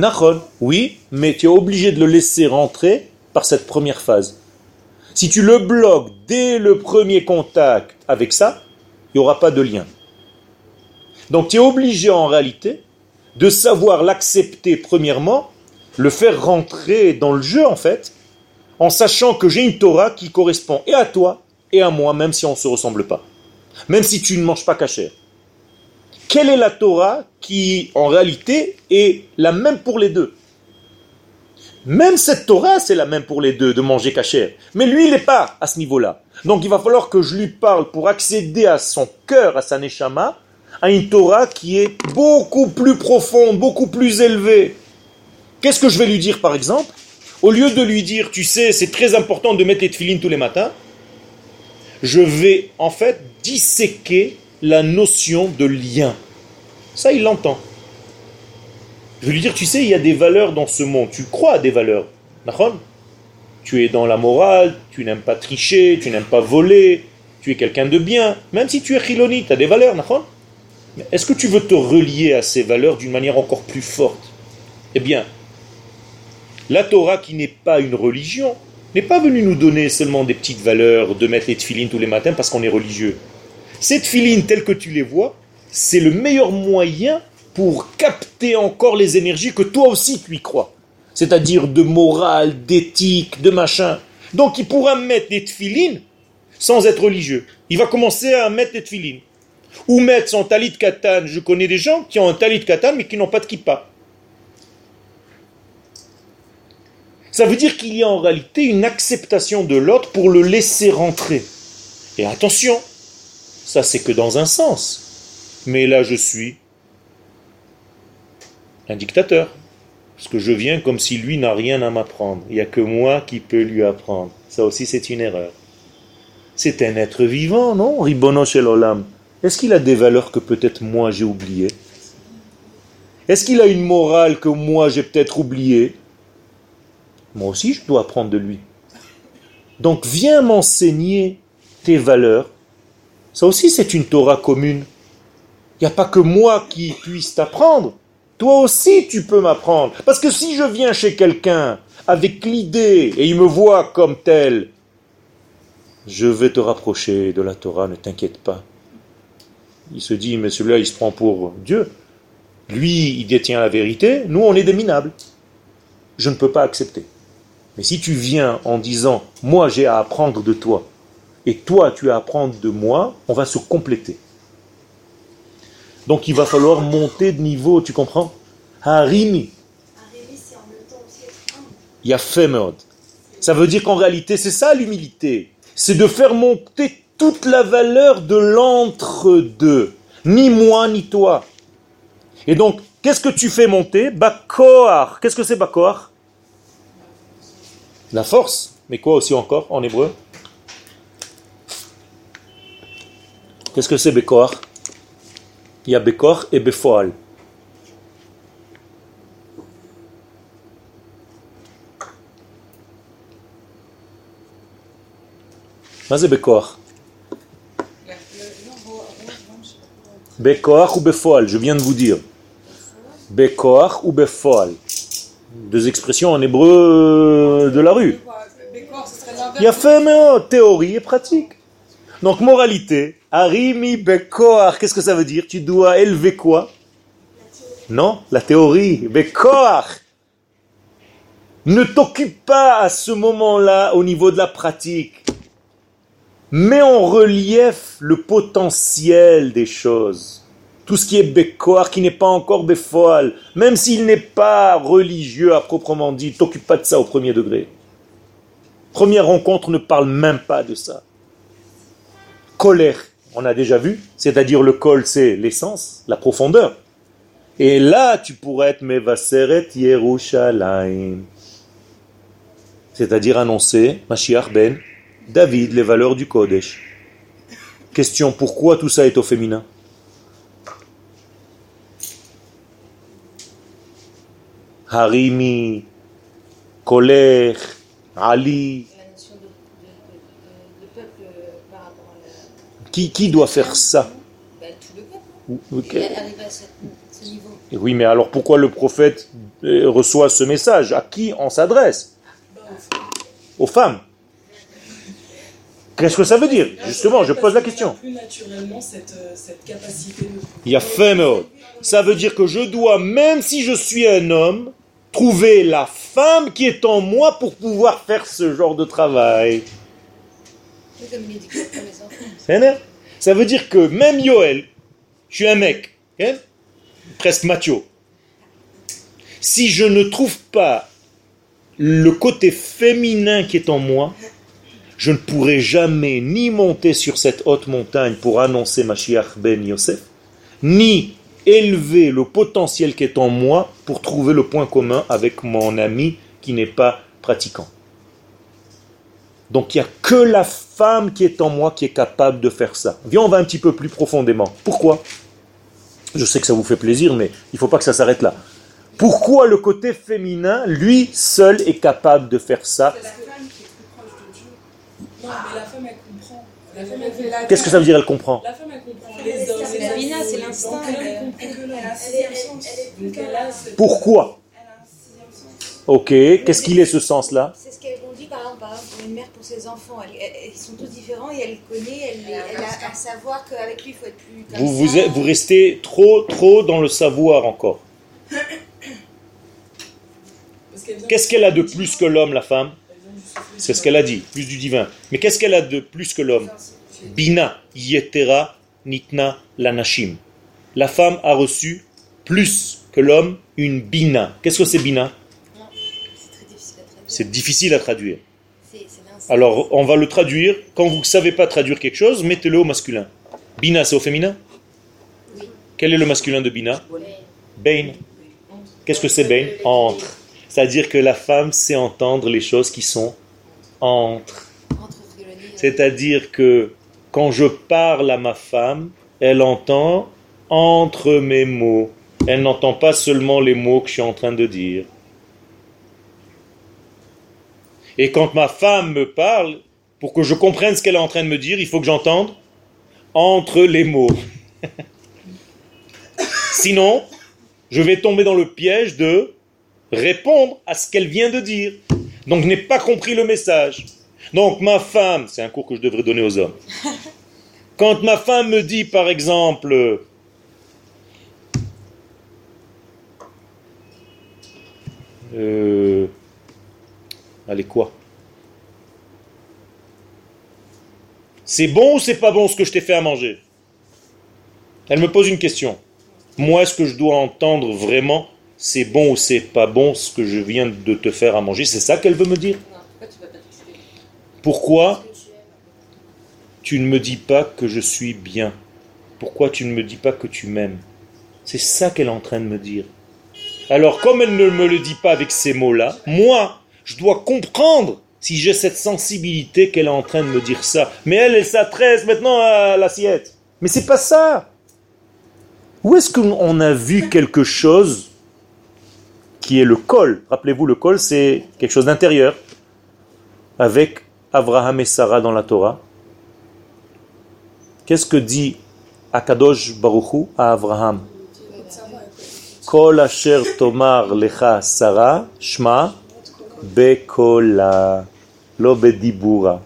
Speaker 1: Oui, mais tu es obligé de le laisser rentrer par cette première phase. Si tu le bloques dès le premier contact avec ça, il n'y aura pas de lien. Donc tu es obligé en réalité de savoir l'accepter premièrement, le faire rentrer dans le jeu en fait, en sachant que j'ai une Torah qui correspond et à toi et à moi, même si on ne se ressemble pas. Même si tu ne manges pas cachère. Quelle est la Torah qui, en réalité, est la même pour les deux? Même cette Torah, c'est la même pour les deux, de manger cachère. Mais lui, il n'est pas à ce niveau-là. Donc il va falloir que je lui parle pour accéder à son cœur, à sa neshama, à une Torah qui est beaucoup plus profonde, beaucoup plus élevée. Qu'est-ce que je vais lui dire, par exemple? Au lieu de lui dire, tu sais, c'est très important de mettre les tefilines tous les matins, je vais en fait disséquer la notion de lien. Ça, il l'entend. Je vais lui dire, tu sais, il y a des valeurs dans ce monde. Tu crois à des valeurs. Tu es dans la morale, tu n'aimes pas tricher, tu n'aimes pas voler, tu es quelqu'un de bien. Même si tu es chiloni, tu as des valeurs, Mais Est-ce que tu veux te relier à ces valeurs d'une manière encore plus forte? Eh bien, la Torah qui n'est pas une religion, n'est pas venue nous donner seulement des petites valeurs de mettre les tefilines tous les matins parce qu'on est religieux. Ces tefilines telles que tu les vois, c'est le meilleur moyen pour capter encore les énergies que toi aussi tu y crois. C'est-à-dire de morale, d'éthique, de machin. Donc il pourra mettre des tefilines sans être religieux. Il va commencer à mettre des tefilines. Ou mettre son talit katan. Je connais des gens qui ont un talit katan mais qui n'ont pas de kippa. Ça veut dire qu'il y a en réalité une acceptation de l'autre pour le laisser rentrer. Et attention, ça c'est que dans un sens. Mais là je suis un dictateur. Parce que je viens comme si lui n'a rien à m'apprendre. Il n'y a que moi qui peux lui apprendre. Ça aussi c'est une erreur. C'est un être vivant, non Ribono. Est-ce qu'il a des valeurs que peut-être moi j'ai oubliées? Est-ce qu'il a une morale que moi j'ai peut-être oubliée? Moi aussi, je dois apprendre de lui. Donc, viens m'enseigner tes valeurs. Ça aussi, c'est une Torah commune. Il n'y a pas que moi qui puisse t'apprendre. Toi aussi, tu peux m'apprendre. Parce que si je viens chez quelqu'un avec l'idée et il me voit comme tel, je vais te rapprocher de la Torah, ne t'inquiète pas. Il se dit, mais celui-là, il se prend pour Dieu. Lui, il détient la vérité. Nous, on est des minables. Je ne peux pas accepter. Mais si tu viens en disant, moi j'ai à apprendre de toi, et toi tu as à apprendre de moi, on va se compléter. Donc il va falloir monter de niveau, tu comprends? Harimi. Yafemod. Ça veut dire qu'en réalité, c'est ça l'humilité. C'est de faire monter toute la valeur de l'entre-deux. Ni moi, ni toi. Et donc, qu'est-ce que tu fais monter Bakoar. Qu'est-ce que c'est Bakoar La force. Mais quoi aussi encore en hébreu Qu'est-ce que c'est Bekoar Il y a Bekor et Befoal. מה זה בכוח? Bekoach ou Befoal, je viens de vous dire. Bekoach ou Befoal. Deux expressions en hébreu de la rue. Il y a fait oh, théorie et pratique. Donc moralité, arimi Bekoach, qu'est-ce que ça veut dire? Tu dois élever quoi? Non, la théorie, Bekoach. Ne t'occupe pas à ce moment-là au niveau de la pratique. Mets en relief le potentiel des choses. Tout ce qui est bécoir, qui n'est pas encore béfoal, même s'il n'est pas religieux à proprement dit, t'occupe pas de ça au premier degré. Première rencontre ne parle même pas de ça. Colère, on a déjà vu, c'est-à-dire le col, c'est l'essence, la profondeur. Et là, tu pourrais être Mevaseret Yerushalayim. C'est-à-dire annoncer Mashiach ben David, les valeurs du Kodesh. Question, pourquoi tout ça est au féminin? Harimi, colère, Ali. Qui, doit faire ça? Oui, mais alors pourquoi le prophète euh, reçoit ce message? À qui on s'adresse? Aux femmes. Qu'est-ce que ça veut dire Justement, je pose la question.
Speaker 2: Plus naturellement cette, euh, cette capacité de.
Speaker 1: Il y a fait Ça veut dire que je dois, même si je suis un homme, trouver la femme qui est en moi pour pouvoir faire ce genre de travail. Ça veut dire que même Yoel, je suis un mec, hein, presque macho. Si je ne trouve pas le côté féminin qui est en moi, je ne pourrai jamais ni monter sur cette haute montagne pour annoncer Mashiach ben Yosef, ni élever le potentiel qui est en moi pour trouver le point commun avec mon ami qui n'est pas pratiquant. Donc il n'y a que la femme qui est en moi qui est capable de faire ça. Viens, on va un petit peu plus profondément. Pourquoi? Je sais que ça vous fait plaisir, mais il ne faut pas que ça s'arrête là. Pourquoi le côté féminin, lui seul, est capable de faire ça
Speaker 3: C'est la femme qui est plus proche de Dieu.
Speaker 2: Non, mais la femme, elle comprend.
Speaker 1: Qu'est-ce que ça veut dire, elle comprend
Speaker 2: La femme, elle comprend les hommes.
Speaker 5: C'est l'instinct,
Speaker 1: Pourquoi
Speaker 3: Elle a un sixième sens.
Speaker 1: Ok, qu'est-ce qu'il est ce sens-là
Speaker 4: C'est ce qu'elle dit par exemple, une mère pour ses enfants. Ils sont tous différents et elle connaît, elle,
Speaker 3: a un
Speaker 4: savoir qu'avec lui il faut être plus.
Speaker 1: vous, vous, vous restez trop, trop dans le savoir encore. *coughs* Qu'est-ce qu'elle a de plus que l'homme, la femme? C'est ce qu'elle a dit, plus du divin. Mais qu'est-ce qu'elle a de plus que l'homme? Bina, yetera, nitna, lanashim. La femme a reçu plus que l'homme une bina. Qu'est-ce que c'est bina?
Speaker 5: C'est difficile à traduire.
Speaker 1: Alors, on va le traduire. Quand vous ne savez pas traduire quelque chose, mettez-le au masculin. Bina, c'est au féminin? Quel est le masculin de bina? Bain. Qu'est-ce que c'est bain? Entre. C'est-à-dire que la femme sait entendre les choses qui sont entre.
Speaker 5: Frélonier,
Speaker 1: C'est-à-dire que quand je parle à ma femme, elle entend entre mes mots. Elle n'entend pas seulement les mots que je suis en train de dire. Et quand ma femme me parle, pour que je comprenne ce qu'elle est en train de me dire, il faut que j'entende entre les mots. *laughs* Sinon, je vais tomber dans le piège de répondre à ce qu'elle vient de dire. Donc je n'ai pas compris le message. Donc ma femme, c'est un cours que je devrais donner aux hommes. *laughs* Quand ma femme me dit par exemple euh, allez quoi? C'est bon ou c'est pas bon ce que je t'ai fait à manger? Elle me pose une question. Moi, est-ce que je dois entendre vraiment c'est bon ou c'est pas bon ce que je viens de te faire à manger C'est ça qu'elle veut me dire?
Speaker 5: Pourquoi tu
Speaker 1: ne me dis pas que je suis bien? Pourquoi tu ne me dis pas que tu m'aimes? C'est ça qu'elle est en train de me dire. Alors, comme elle ne me le dit pas avec ces mots-là, moi, je dois comprendre si j'ai cette sensibilité qu'elle est en train de me dire ça. Mais elle, elle s'adresse maintenant à l'assiette. Mais c'est pas ça. Où est-ce qu'on a vu quelque chose qui est le col Rappelez-vous, le col, c'est quelque chose d'intérieur. Avec Abraham et Sarah dans la Torah. Qu'est-ce que dit Akadosh Baruchu à Abraham Kol asher tomar lecha Sarah, shma bekola, lo bedibura.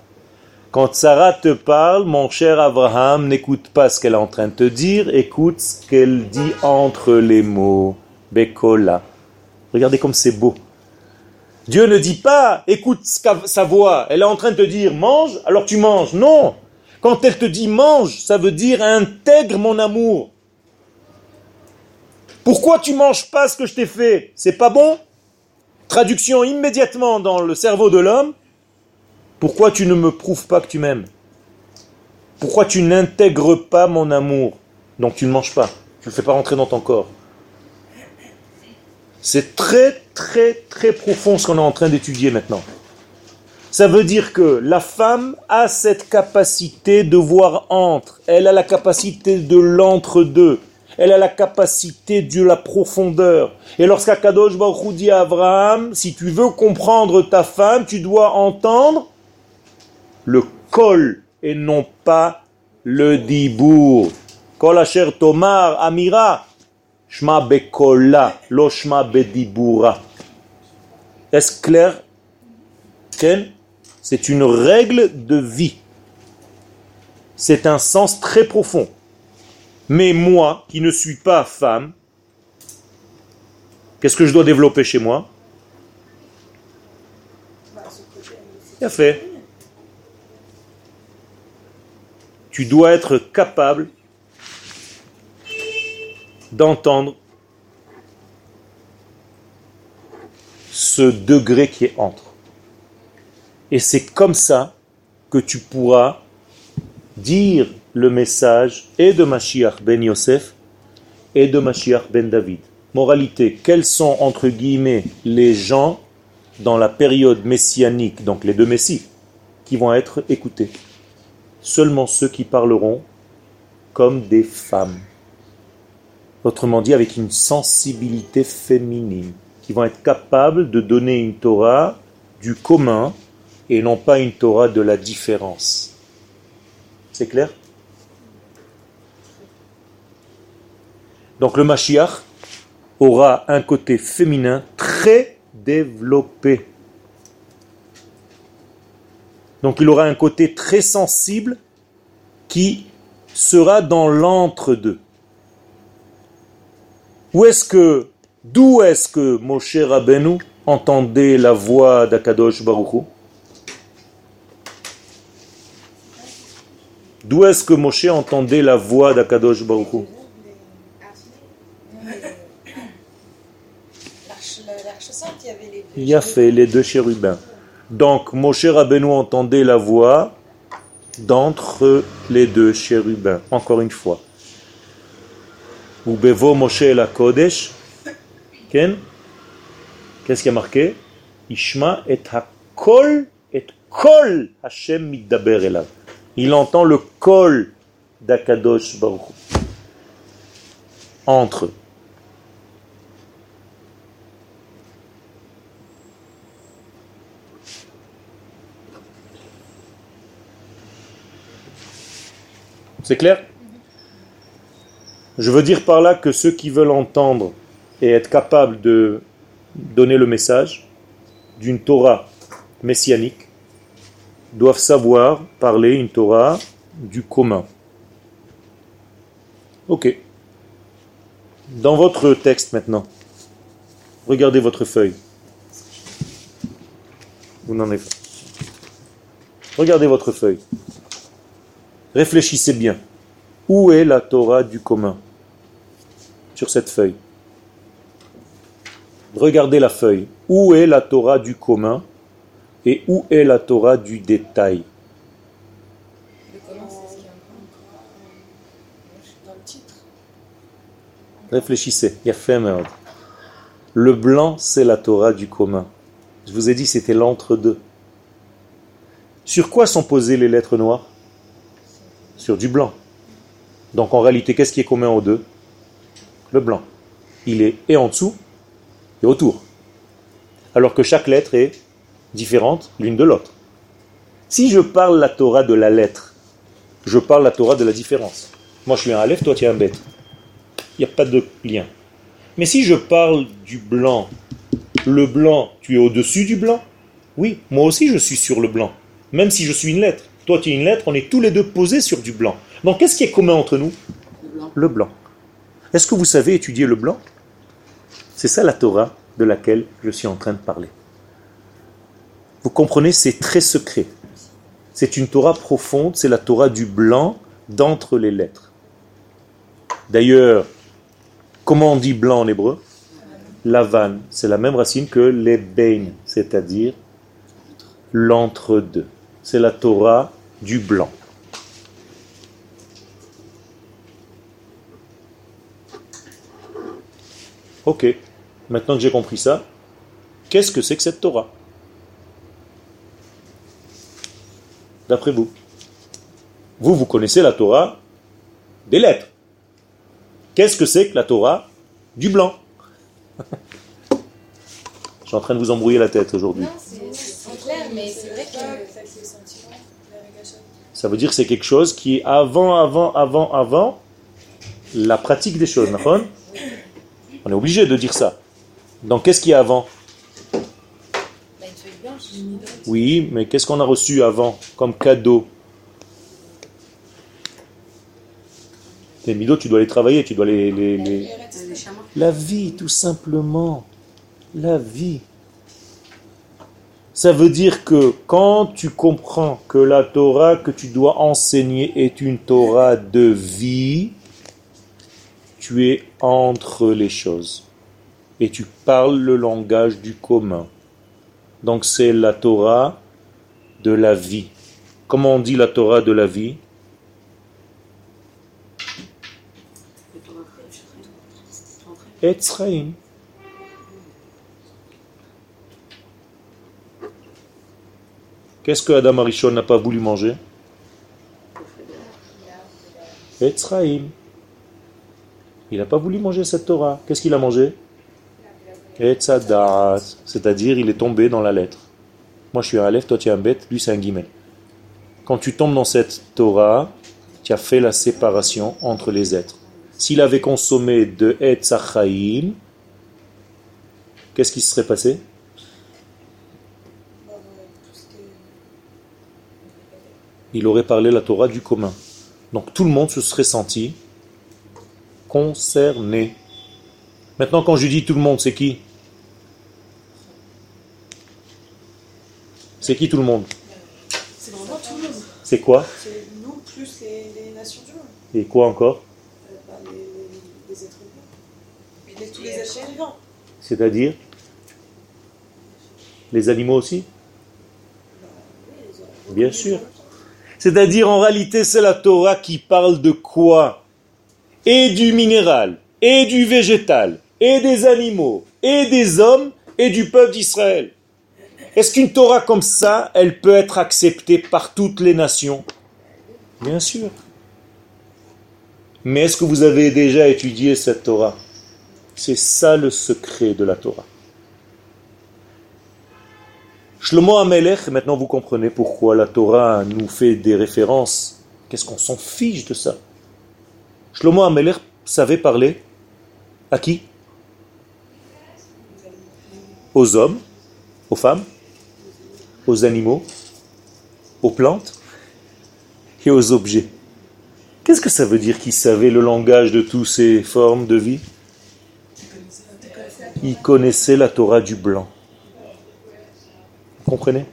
Speaker 1: Quand Sarah te parle, mon cher Abraham, n'écoute pas ce qu'elle est en train de te dire, écoute ce qu'elle dit entre les mots. Bekola. Regardez comme c'est beau. Dieu ne dit pas, écoute sa voix, elle est en train de te dire, mange, alors tu manges. Non, quand elle te dit mange, ça veut dire intègre mon amour. Pourquoi tu manges pas ce que je t'ai fait? C'est pas bon? Traduction immédiatement dans le cerveau de l'homme. Pourquoi tu ne me prouves pas que tu m'aimes? Pourquoi tu n'intègres pas mon amour? Donc tu ne manges pas. Tu ne le fais pas rentrer dans ton corps. C'est très très très profond ce qu'on est en train d'étudier maintenant. Ça veut dire que la femme a cette capacité de voir entre. Elle a la capacité de l'entre-deux. Elle a la capacité de la profondeur. Et lorsqu'Akadosh Baruch dit à Abraham, si tu veux comprendre ta femme, tu dois entendre le kol et non pas le dibour. Kol asher tomar amira, shma bekola, lo shma bedibura. Est-ce clair C'est une règle de vie. C'est un sens très profond. Mais moi, qui ne suis pas femme, qu'est-ce que je dois développer chez moi? Bien fait. Tu dois être capable d'entendre ce degré qui est entre. Et c'est comme ça que tu pourras dire le message et de Mashiach ben Yosef et de Mashiach ben David. Moralité, quels sont entre guillemets les gens dans la période messianique, donc les deux messies, qui vont être écoutés? Seulement ceux qui parleront comme des femmes. Autrement dit, avec une sensibilité féminine, qui vont être capables de donner une Torah du commun et non pas une Torah de la différence. C'est clair? Donc le Mashiach aura un côté féminin très développé. Donc il aura un côté très sensible qui sera dans l'entre-deux. Où est-ce que, d'où est-ce que Moshe Rabbeinu entendait la voix d'Akadosh Baruch D'où est-ce que Moshe entendait la voix d'Akadosh Baruch Il a fait les deux chérubins. Donc Moshe Rabbeinu entendait la voix d'entre les deux chérubins. Encore une fois. Ou Bevo Moshe la Kodesh. Qu'est-ce qui a marqué Ishma et Hakol et Kol Hashem Middaber Elav. Il entend le Kol d'Akadosh Baruch. Entre eux. C'est clair? Je veux dire par là que ceux qui veulent entendre et être capables de donner le message d'une Torah messianique doivent savoir parler une Torah du commun. Ok. Dans votre texte maintenant, regardez votre feuille. Vous n'en avez pas. Regardez votre feuille. Réfléchissez bien. Où est la Torah du commun? Sur cette feuille Regardez la feuille. Où est la Torah du commun et où est la Torah du détail? Réfléchissez, il a fait Le blanc, c'est la Torah du commun. Je vous ai dit, c'était l'entre-deux. Sur quoi sont posées les lettres noires? Sur du blanc. Donc en réalité, qu'est-ce qui est commun aux deux? Le blanc. Il est et en dessous et autour. Alors que chaque lettre est différente l'une de l'autre. Si je parle la Torah de la lettre, je parle la Torah de la différence. Moi je suis un Aleph, toi tu es un bête. Il n'y a pas de lien. Mais si je parle du blanc, le blanc, tu es au-dessus du blanc? Oui, moi aussi je suis sur le blanc, même si je suis une lettre. Toi, tu es une lettre, on est tous les deux posés sur du blanc. Donc, qu'est-ce qui est commun entre nous? Le blanc. Est-ce que vous savez étudier le blanc? C'est ça la Torah de laquelle je suis en train de parler. Vous comprenez, c'est très secret. C'est une Torah profonde, c'est la Torah du blanc d'entre les lettres. D'ailleurs, comment on dit blanc en hébreu? Lavan, c'est la même racine que les bein, c'est-à-dire l'entre-deux. C'est la Torah du blanc. Ok, maintenant que j'ai compris ça, qu'est-ce que c'est que cette Torah? D'après vous Vous, vous connaissez la Torah des lettres. Qu'est-ce que c'est que la Torah du blanc? *laughs* Je suis en train de vous embrouiller la tête aujourd'hui. Ça veut dire que c'est quelque chose qui est avant, avant, avant, avant la pratique des choses. On est obligé de dire ça. Donc qu'est-ce qu'il y a avant? Oui, mais qu'est-ce qu'on a reçu avant comme cadeau? Les midot, tu dois les travailler, tu dois les- les- La vie, tout simplement. La vie. Ça veut dire que quand tu comprends que la Torah que tu dois enseigner est une Torah de vie, tu es entre les choses. Et tu parles le langage du commun. Donc c'est la Torah de la vie. Comment on dit la Torah de la vie? Etzraim. Qu'est-ce que Adam Arishon n'a pas voulu manger? Etzraim. Il n'a pas voulu manger cette Torah. Qu'est-ce qu'il a mangé? C'est-à-dire, il est tombé dans la lettre. Moi, je suis un Aleph, toi, tu es un bête, lui, c'est un guillemets. Quand tu tombes dans cette Torah, tu as fait la séparation entre les êtres. S'il avait consommé de Etzachaim, qu'est-ce qui se serait passé? Il aurait parlé la Torah du commun. Donc tout le monde se serait senti concerné. Maintenant, quand je dis tout le monde, c'est qui? C'est qui tout le monde?
Speaker 2: C'est vraiment tout le monde.
Speaker 1: C'est quoi?
Speaker 2: C'est nous plus les, les nations du monde.
Speaker 1: Et quoi encore?
Speaker 2: Euh, bah, les, les, les êtres humains. Les- tous les êtres vivants.
Speaker 1: C'est-à-dire? Les animaux aussi? Bien sûr. C'est-à-dire, en réalité, c'est la Torah qui parle de quoi? Et du minéral, et du végétal, et des animaux, et des hommes, et du peuple d'Israël. Est-ce qu'une Torah comme ça, elle peut être acceptée par toutes les nations? Bien sûr. Mais est-ce que vous avez déjà étudié cette Torah? C'est ça le secret de la Torah. Shlomo Amelech, maintenant vous comprenez pourquoi la Torah nous fait des références. Qu'est-ce qu'on s'en fiche de ça? Shlomo Amelech savait parler à qui? Aux hommes, aux femmes, aux animaux, aux plantes et aux objets. Qu'est-ce que ça veut dire qu'il savait le langage de toutes ces formes de vie? Il connaissait la Torah du blanc. Vous comprenez?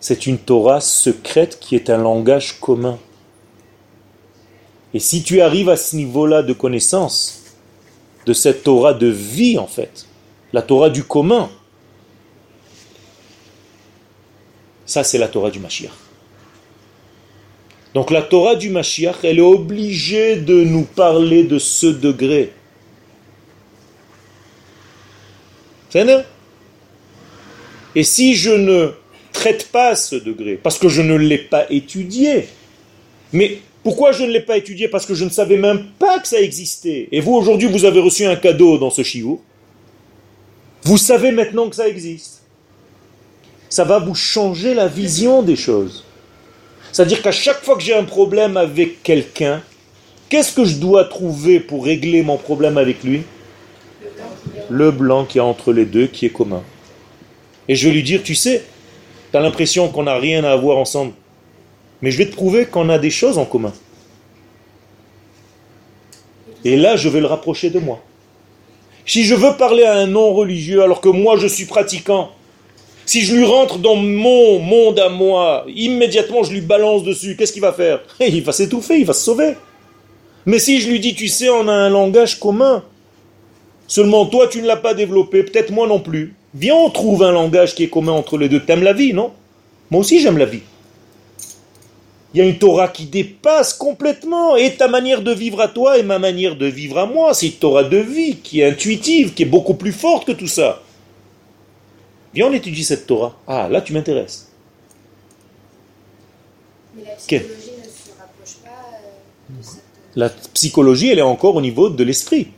Speaker 1: C'est une Torah secrète qui est un langage commun. Et si tu arrives à ce niveau-là de connaissance, de cette Torah de vie en fait, la Torah du commun, ça c'est la Torah du Mashiach. Donc la Torah du Mashiach, elle est obligée de nous parler de ce degré. Et si je ne traite pas ce degré, parce que je ne l'ai pas étudié, mais pourquoi je ne l'ai pas étudié? Parce que je ne savais même pas que ça existait. Et vous, aujourd'hui, vous avez reçu un cadeau dans ce chiour. Vous savez maintenant que ça existe. Ça va vous changer la vision des choses. C'est-à-dire qu'à chaque fois que j'ai un problème avec quelqu'un, qu'est-ce que je dois trouver pour régler mon problème avec lui? Le blanc qui est entre les deux, qui est commun. Et je vais lui dire, tu sais, tu as l'impression qu'on n'a rien à voir ensemble. Mais je vais te prouver qu'on a des choses en commun. Et là, je vais le rapprocher de moi. Si je veux parler à un non-religieux alors que moi je suis pratiquant, Si je lui rentre dans mon monde à moi, immédiatement je lui balance dessus, qu'est-ce qu'il va faire? *laughs* Il va s'étouffer, il va se sauver. Mais si je lui dis, tu sais, on a un langage commun, seulement toi tu ne l'as pas développé, peut-être moi non plus. Viens, on trouve un langage qui est commun entre les deux. T'aimes la vie, non? Moi aussi j'aime la vie. Il y a une Torah qui dépasse complètement et ta manière de vivre à toi et ma manière de vivre à moi. C'est une Torah de vie qui est intuitive, qui est beaucoup plus forte que tout ça. Viens, on étudie cette Torah. Ah, là, tu m'intéresses.
Speaker 4: Mais la psychologie ne se rapproche pas euh, de cette.
Speaker 1: La psychologie, elle est encore au niveau de l'esprit,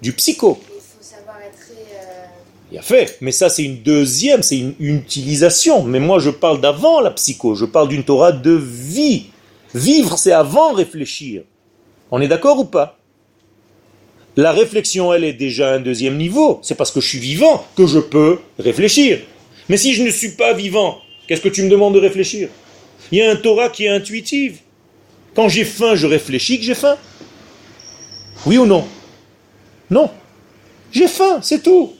Speaker 1: du psycho.
Speaker 4: Il faut savoir être très. euh,
Speaker 1: Il a fait, mais ça c'est une deuxième, c'est une, utilisation. Mais moi je parle d'avant la psycho, je parle d'une Torah de vie. Vivre c'est avant réfléchir. On est d'accord ou pas? La réflexion elle est déjà à un deuxième niveau. C'est parce que je suis vivant que je peux réfléchir. Mais si je ne suis pas vivant, qu'est-ce que tu me demandes de réfléchir? Il y a un Torah qui est intuitive. Quand j'ai faim, je réfléchis que j'ai faim. Oui ou non? Non. J'ai faim, c'est tout.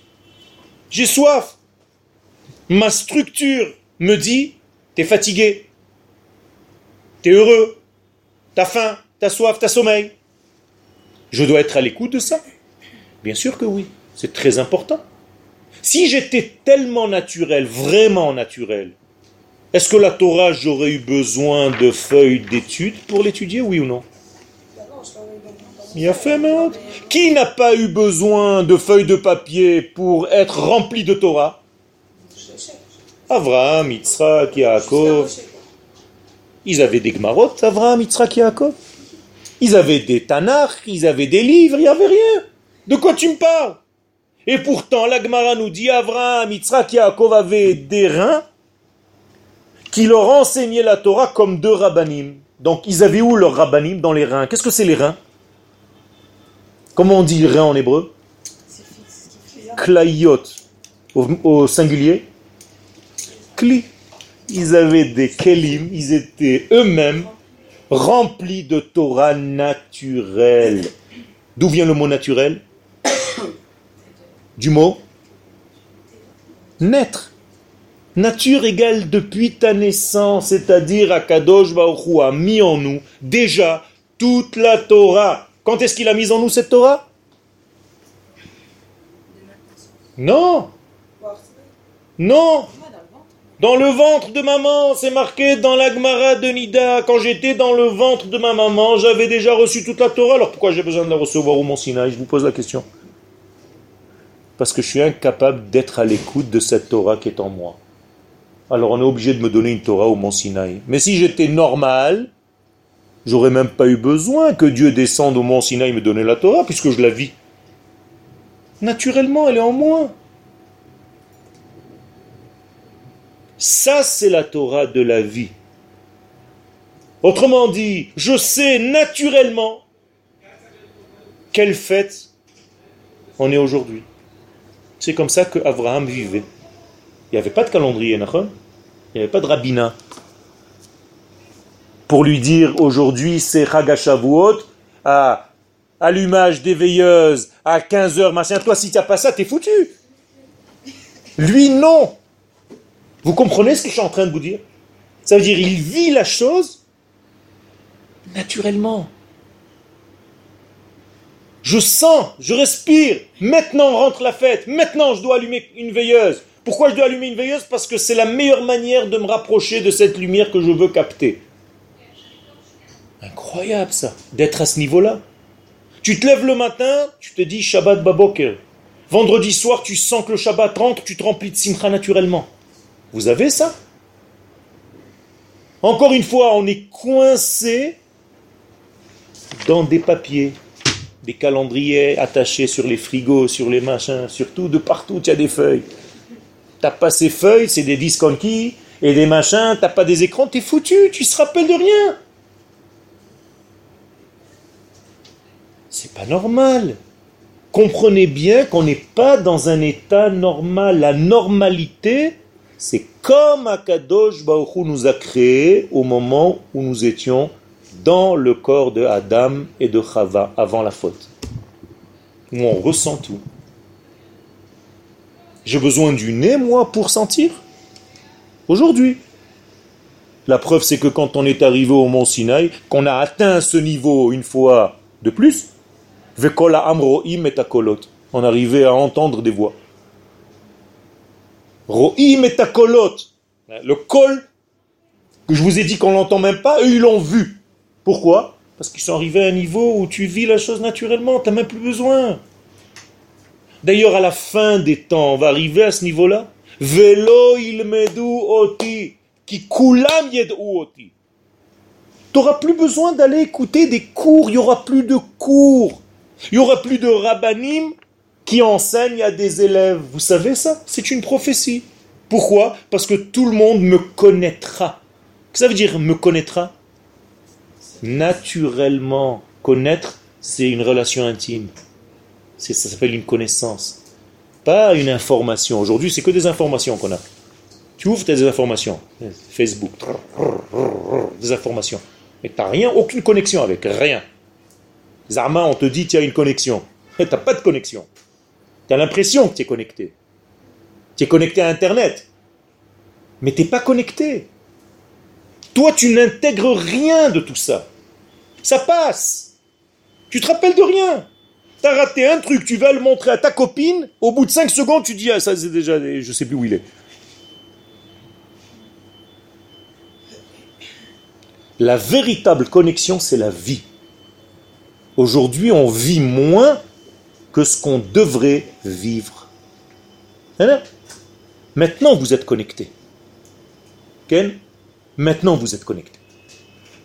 Speaker 1: J'ai soif. Ma structure me dit, t'es fatigué, t'es heureux, t'as faim, t'as soif, t'as sommeil. Je dois être à l'écoute de ça Bien sûr que oui, c'est très important. Si j'étais tellement naturel, vraiment naturel, est-ce que la Torah, j'aurais eu besoin de feuilles d'études pour l'étudier, oui ou non? Qui n'a pas eu besoin de feuilles de papier pour être rempli de Torah? Avraham, Yitzhak, Yaakov. Ils avaient des Gmarot, Avraham, Yitzhak, Yaakov. Ils avaient des Tanakh, ils avaient des livres, il n'y avait rien. De quoi tu me parles? Et pourtant, la Gemara nous dit Avraham, Yitzhak, Yaakov avaient des reins qui leur enseignaient la Torah comme deux rabbanim. Donc, ils avaient où leurs rabbanim Dans les reins? Qu'est-ce que c'est les reins? Comment on dit rein en hébreu Klayot. Au, au singulier Kli. Ils avaient des kelim, ils étaient eux-mêmes remplis de Torah naturelle. D'où vient le mot naturel Du mot naître. Nature égale depuis ta naissance, c'est-à-dire Akadosh Baruch Hu a mis en nous déjà toute la Torah. Quand est-ce qu'il a mis en nous cette Torah? Non, non,
Speaker 2: dans le ventre.
Speaker 1: de maman, c'est marqué dans la Gemara de Nida. Quand j'étais dans le ventre de ma maman, j'avais déjà reçu toute la Torah. Alors pourquoi j'ai besoin de la recevoir au Mont Sinaï? Je vous pose la question. Parce que je suis incapable d'être à l'écoute de cette Torah qui est en moi. Alors on est obligé de me donner une Torah au Mont Sinaï. Mais si j'étais normal, j'aurais même pas eu besoin que Dieu descende au Mont Sinaï me donner la Torah, puisque je la vis. Naturellement, elle est en moi. Ça, c'est la Torah de la vie. Autrement dit, je sais naturellement quelle fête on est aujourd'hui. C'est comme ça que Abraham vivait. Il n'y avait pas de calendrier. Il n'y avait pas de rabbinat. Pour lui dire aujourd'hui c'est Chagashavuot, à allumage des veilleuses à 15h, machin. Toi, si tu n'as pas ça, t'es foutu. Lui, non. Vous comprenez ce que je suis en train de vous dire? Ça veut dire il vit la chose naturellement. Je sens, je respire. Maintenant rentre la fête. Maintenant je dois allumer une veilleuse. Pourquoi je dois allumer une veilleuse? Parce que c'est la meilleure manière de me rapprocher de cette lumière que je veux capter. Incroyable ça, d'être à ce niveau-là. Tu te lèves le matin, tu te dis Shabbat Baboker. Vendredi soir, tu sens que le Shabbat rentre, tu te remplis de simcha naturellement. Vous avez ça? Encore une fois, on est coincé dans des papiers, des calendriers attachés sur les frigos, sur les machins, surtout de partout, il y a des feuilles. T'as pas ces feuilles, c'est des disques et des machins, t'as pas des écrans, t'es foutu, tu te rappelles de rien. C'est pas normal. Comprenez bien qu'on n'est pas dans un état normal. La normalité, c'est comme Akadosh Baruch nous a créés au moment où nous étions dans le corps de Adam et de Chava avant la faute. Où on ressent tout. J'ai besoin du nez, moi, pour sentir Aujourd'hui. La preuve, c'est que quand on est arrivé au mont Sinaï, qu'on a atteint ce niveau une fois de plus, Vekola Amroim et On arrivait à entendre des voix. Ro'im et Le col, que je vous ai dit qu'on l'entend même pas, eux ils l'ont vu. Pourquoi? Parce qu'ils sont arrivés à un niveau où tu vis la chose naturellement, tu n'as même plus besoin. D'ailleurs, à la fin des temps, on va arriver à ce niveau-là. Velo ilmedu oti qui kulam Tu n'auras plus besoin d'aller écouter des cours, il n'y aura plus de cours. Il n'y aura plus de rabbinim qui enseignent à des élèves. Vous savez ça? C'est une prophétie. Pourquoi? Parce que tout le monde me connaîtra. Que ça veut dire me connaîtra? Naturellement. Connaître, c'est une relation intime. Ça s'appelle une connaissance. Pas une information. Aujourd'hui, c'est que des informations qu'on a. Tu ouvres tes informations, Facebook, des informations. Mais tu n'as rien, aucune connexion avec, rien. Zarma, on te dit tu as une connexion. Tu n'as pas de connexion. Tu as l'impression que tu es connecté. Tu es connecté à Internet. Mais tu n'es pas connecté. Toi, tu n'intègres rien de tout ça. Ça passe. Tu te rappelles de rien. Tu as raté un truc, tu vas le montrer à ta copine, au bout de 5 secondes, tu dis, ah ça c'est déjà, je sais plus où il est. La véritable connexion, c'est la vie. Aujourd'hui, on vit moins que ce qu'on devrait vivre. Maintenant, vous êtes connecté. Maintenant, vous êtes connecté.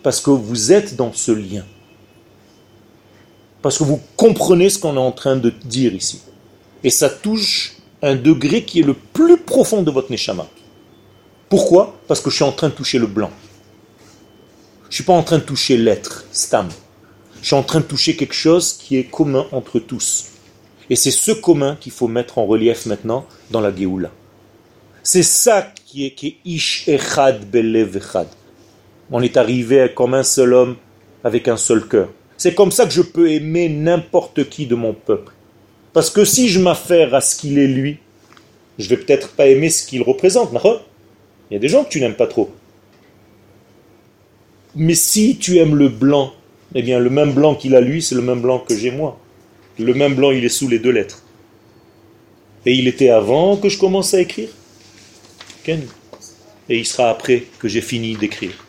Speaker 1: Parce que vous êtes dans ce lien. Parce que vous comprenez ce qu'on est en train de dire ici. Et ça touche un degré qui est le plus profond de votre neshama. Pourquoi? Parce que je suis en train de toucher le blanc. Je ne suis pas en train de toucher l'être, stam. Je suis en train de toucher quelque chose qui est commun entre tous. Et c'est ce commun qu'il faut mettre en relief maintenant dans la Géoula. C'est ça qui est, qui Ish Echad Belev Echad. On est arrivé comme un seul homme avec un seul cœur. C'est comme ça que je peux aimer n'importe qui de mon peuple. Parce que si je m'affaire à ce qu'il est lui, je vais peut-être pas aimer ce qu'il représente. Il y a des gens que tu n'aimes pas trop. Mais si tu aimes le blanc, eh bien le même blanc qu'il a lui, c'est le même blanc que j'ai moi. Le même blanc, il est sous les deux lettres. Et il était avant que je commence à écrire. Et il sera après que j'ai fini d'écrire.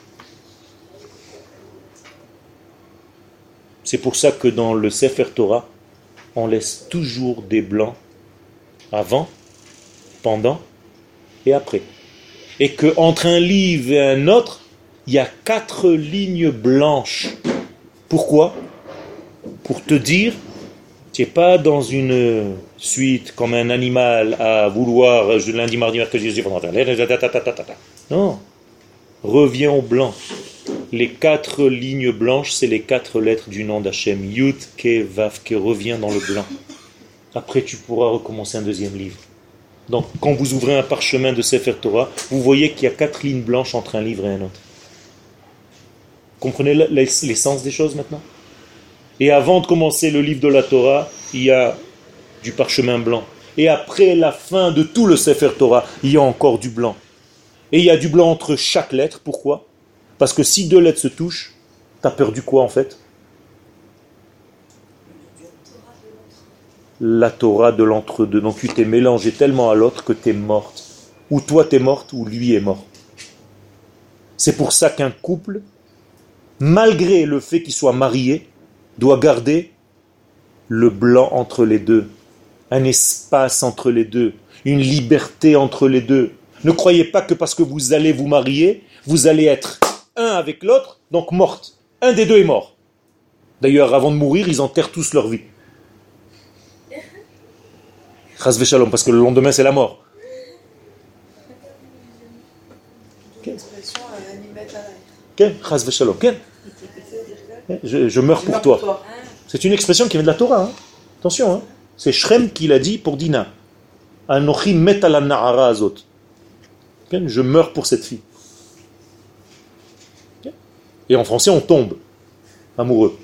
Speaker 1: C'est pour ça que dans le Sefer Torah, on laisse toujours des blancs avant, pendant et après. Et que entre un livre et un autre, il y a quatre lignes blanches. Pourquoi? Pour te dire, tu n'es pas dans une suite comme un animal à vouloir lundi, mardi, mercredi, jeudi, Non. Reviens au blanc. Les quatre lignes blanches, c'est les quatre lettres du nom d'Hachem. Yud, Ke, Vav, Ke, dans le blanc. Après, tu pourras recommencer un deuxième livre. Donc, quand vous ouvrez un parchemin de Sefer Torah, vous voyez qu'il y a quatre lignes blanches entre un livre et un autre. Comprenez l'essence des choses maintenant? Et avant de commencer le livre de la Torah, il y a du parchemin blanc. Et après la fin de tout le Sefer Torah, il y a encore du blanc. Et il y a du blanc entre chaque lettre. Pourquoi? Parce que si deux lettres se touchent, tu as perdu quoi en fait? La Torah de l'entre-deux. Donc tu t'es mélangé tellement à l'autre que tu es morte. Ou toi t'es morte, ou lui est mort. C'est pour ça qu'un couple malgré le fait qu'il soit marié, doit garder le blanc entre les deux, un espace entre les deux, une liberté entre les deux. Ne croyez pas que parce que vous allez vous marier, vous allez être un avec l'autre, donc morte. Un des deux est mort. D'ailleurs, avant de mourir, ils enterrent tous leur vie. *laughs* parce que le lendemain, c'est la mort. Je, meurs pour toi. C'est une expression qui vient de la Torah. Hein. Attention, hein. c'est Shrem qui l'a dit pour Dina. Je meurs pour cette fille. Et en français, on tombe amoureux.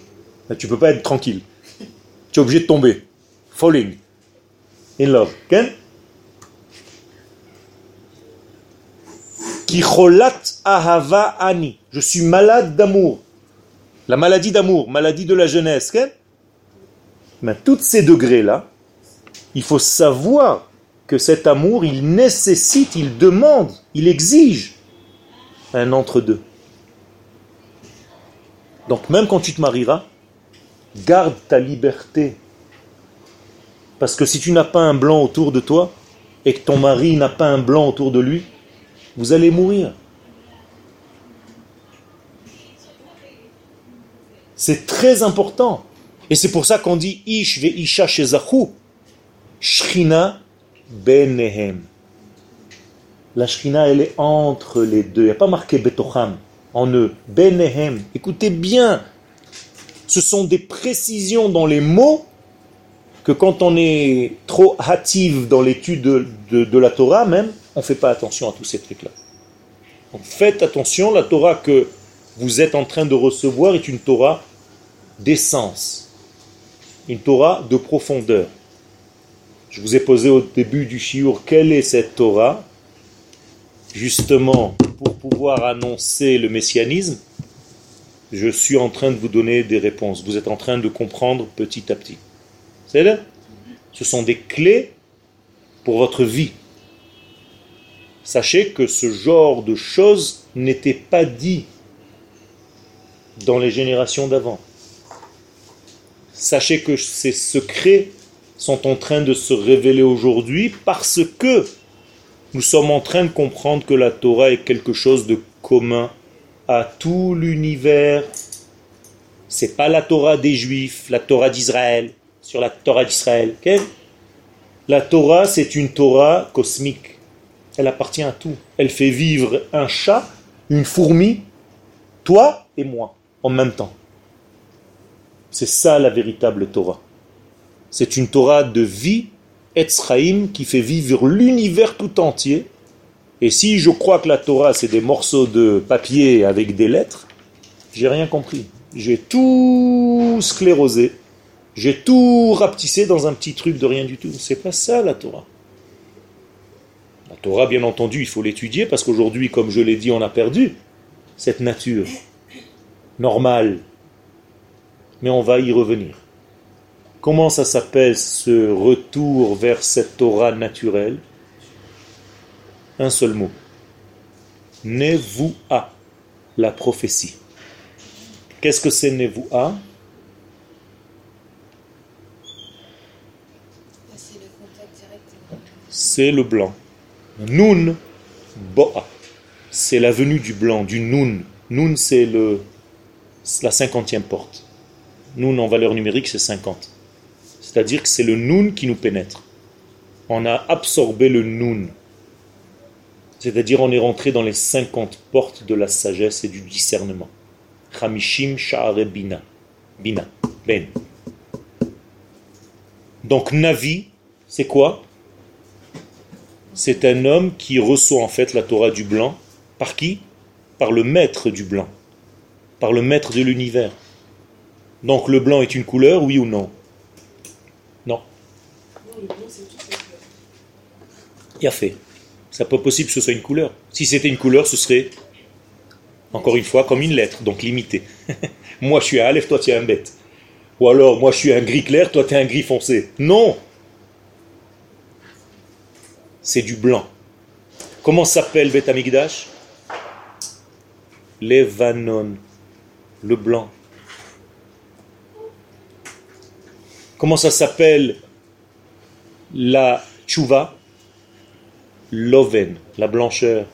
Speaker 1: Tu peux pas être tranquille. Tu es obligé de tomber. Falling. In love. Ahava ani. Je suis malade d'amour. La maladie d'amour, maladie de la jeunesse. Mais tous ces degrés-là, il faut savoir que cet amour, il nécessite, il demande, il exige un entre-deux. Donc même quand tu te marieras, garde ta liberté. Parce que si tu n'as pas un blanc autour de toi et que ton mari n'a pas un blanc autour de lui, vous allez mourir. C'est très important. Et c'est pour ça qu'on dit Ish ve Isha shezachu. Shrina benehem. La Shrina, elle est entre les deux. Il n'y a pas marqué Betocham en eux. Benehem. Écoutez bien. Ce sont des précisions dans les mots que quand on est trop hâtive dans l'étude de, de- de la Torah même, on ne fait pas attention à tous ces trucs-là. Donc faites attention, la Torah que vous êtes en train de recevoir est une Torah d'essence, une Torah de profondeur. Je vous ai posé au début du shiur quelle est cette Torah, justement pour pouvoir annoncer le messianisme? Je suis en train de vous donner des réponses. Vous êtes en train de comprendre petit à petit. C'est là? Ce sont des clés pour votre vie. Sachez que ce genre de choses n'était pas dit dans les générations d'avant. Sachez que ces secrets sont en train de se révéler aujourd'hui parce que nous sommes en train de comprendre que la Torah est quelque chose de commun à tout l'univers. C'est pas la Torah des Juifs, la Torah d'Israël, sur la Torah d'Israël. La Torah, c'est une Torah cosmique. Elle appartient à tout. Elle fait vivre un chat, une fourmi, toi et moi, en même temps. C'est ça la véritable Torah. C'est une Torah de vie, Etzraïm, qui fait vivre l'univers tout entier. Et si je crois que la Torah, c'est des morceaux de papier avec des lettres, j'ai rien compris. J'ai tout sclérosé. J'ai tout rapetissé dans un petit truc de rien du tout. C'est pas ça la Torah. Torah, bien entendu, il faut l'étudier parce qu'aujourd'hui, comme je l'ai dit, on a perdu cette nature normale. Mais on va y revenir. Comment ça s'appelle ce retour vers cette Torah naturelle? Un seul mot. Nevoua, la prophétie. Qu'est-ce que c'est Nevoua?
Speaker 5: C'est le
Speaker 1: blanc. Nun Boa. C'est la venue du blanc, du Nun. Nun, c'est la cinquantième porte. Nun en valeur numérique, c'est 50. C'est-à-dire que c'est le Nun qui nous pénètre. On a absorbé le Nun. C'est-à-dire on est rentré dans les 50 portes de la sagesse et du discernement. Chamishim Sha'are Bina. Bina. Ben. Donc Navi, c'est quoi? C'est un homme qui reçoit en fait la Torah du blanc. Par qui? Par le maître du blanc. Par le maître de l'univers. Donc le blanc est une couleur, oui ou non? Non. Il a fait. C'est pas possible que ce soit une couleur. Si c'était une couleur, ce serait, encore une fois, comme une lettre, donc limité. *laughs* moi je suis un Aleph, toi tu es un bête. Ou alors, moi je suis un gris clair, toi tu es un gris foncé. Non C'est du blanc. Comment s'appelle Bet Amigdash? Levanon, le blanc. Comment ça s'appelle la tchouva L'oven, la blancheur.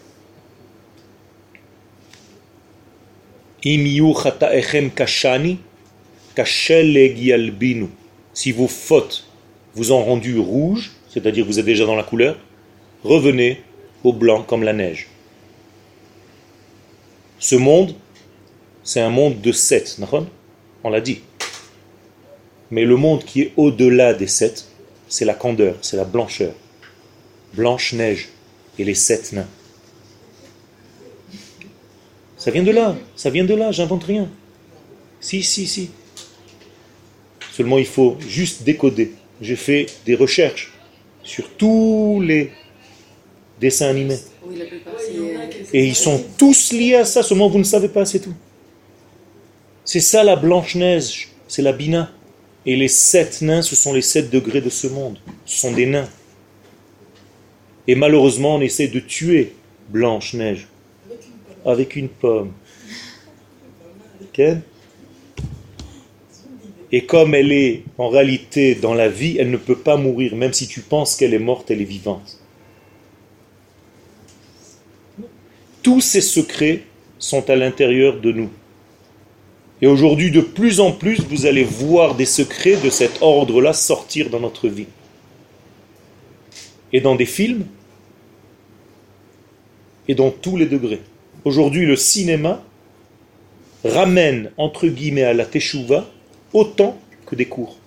Speaker 1: Si vos fautes vous ont rendu rouge, c'est-à-dire que vous êtes déjà dans la couleur, revenez au blanc comme la neige. Ce monde, c'est un monde de sept, on l'a dit. Mais le monde qui est au-delà des sept, c'est la candeur, c'est la blancheur. Blanche-Neige et les sept nains. Ça vient de là, ça vient de là, j'invente rien. Si, si, si. Seulement il faut juste décoder. J'ai fait des recherches sur tous les dessins animés.
Speaker 2: Qui
Speaker 1: Et ils sont tous liés à ça, seulement vous ne savez pas, c'est tout. C'est ça la Blanche-Neige, c'est la Bina. Et les sept nains, ce sont les sept degrés de ce monde. Ce sont des nains. Et malheureusement, on essaie de tuer Blanche-Neige avec une pomme. Ok Et comme elle est en réalité dans la vie, elle ne peut pas mourir. Même si tu penses qu'elle est morte, elle est vivante. Tous ces secrets sont à l'intérieur de nous. Et aujourd'hui, de plus en plus, vous allez voir des secrets de cet ordre-là sortir dans notre vie. Et dans des films, et dans tous les degrés. Aujourd'hui, le cinéma ramène, entre guillemets, à la teshuva autant que des cours.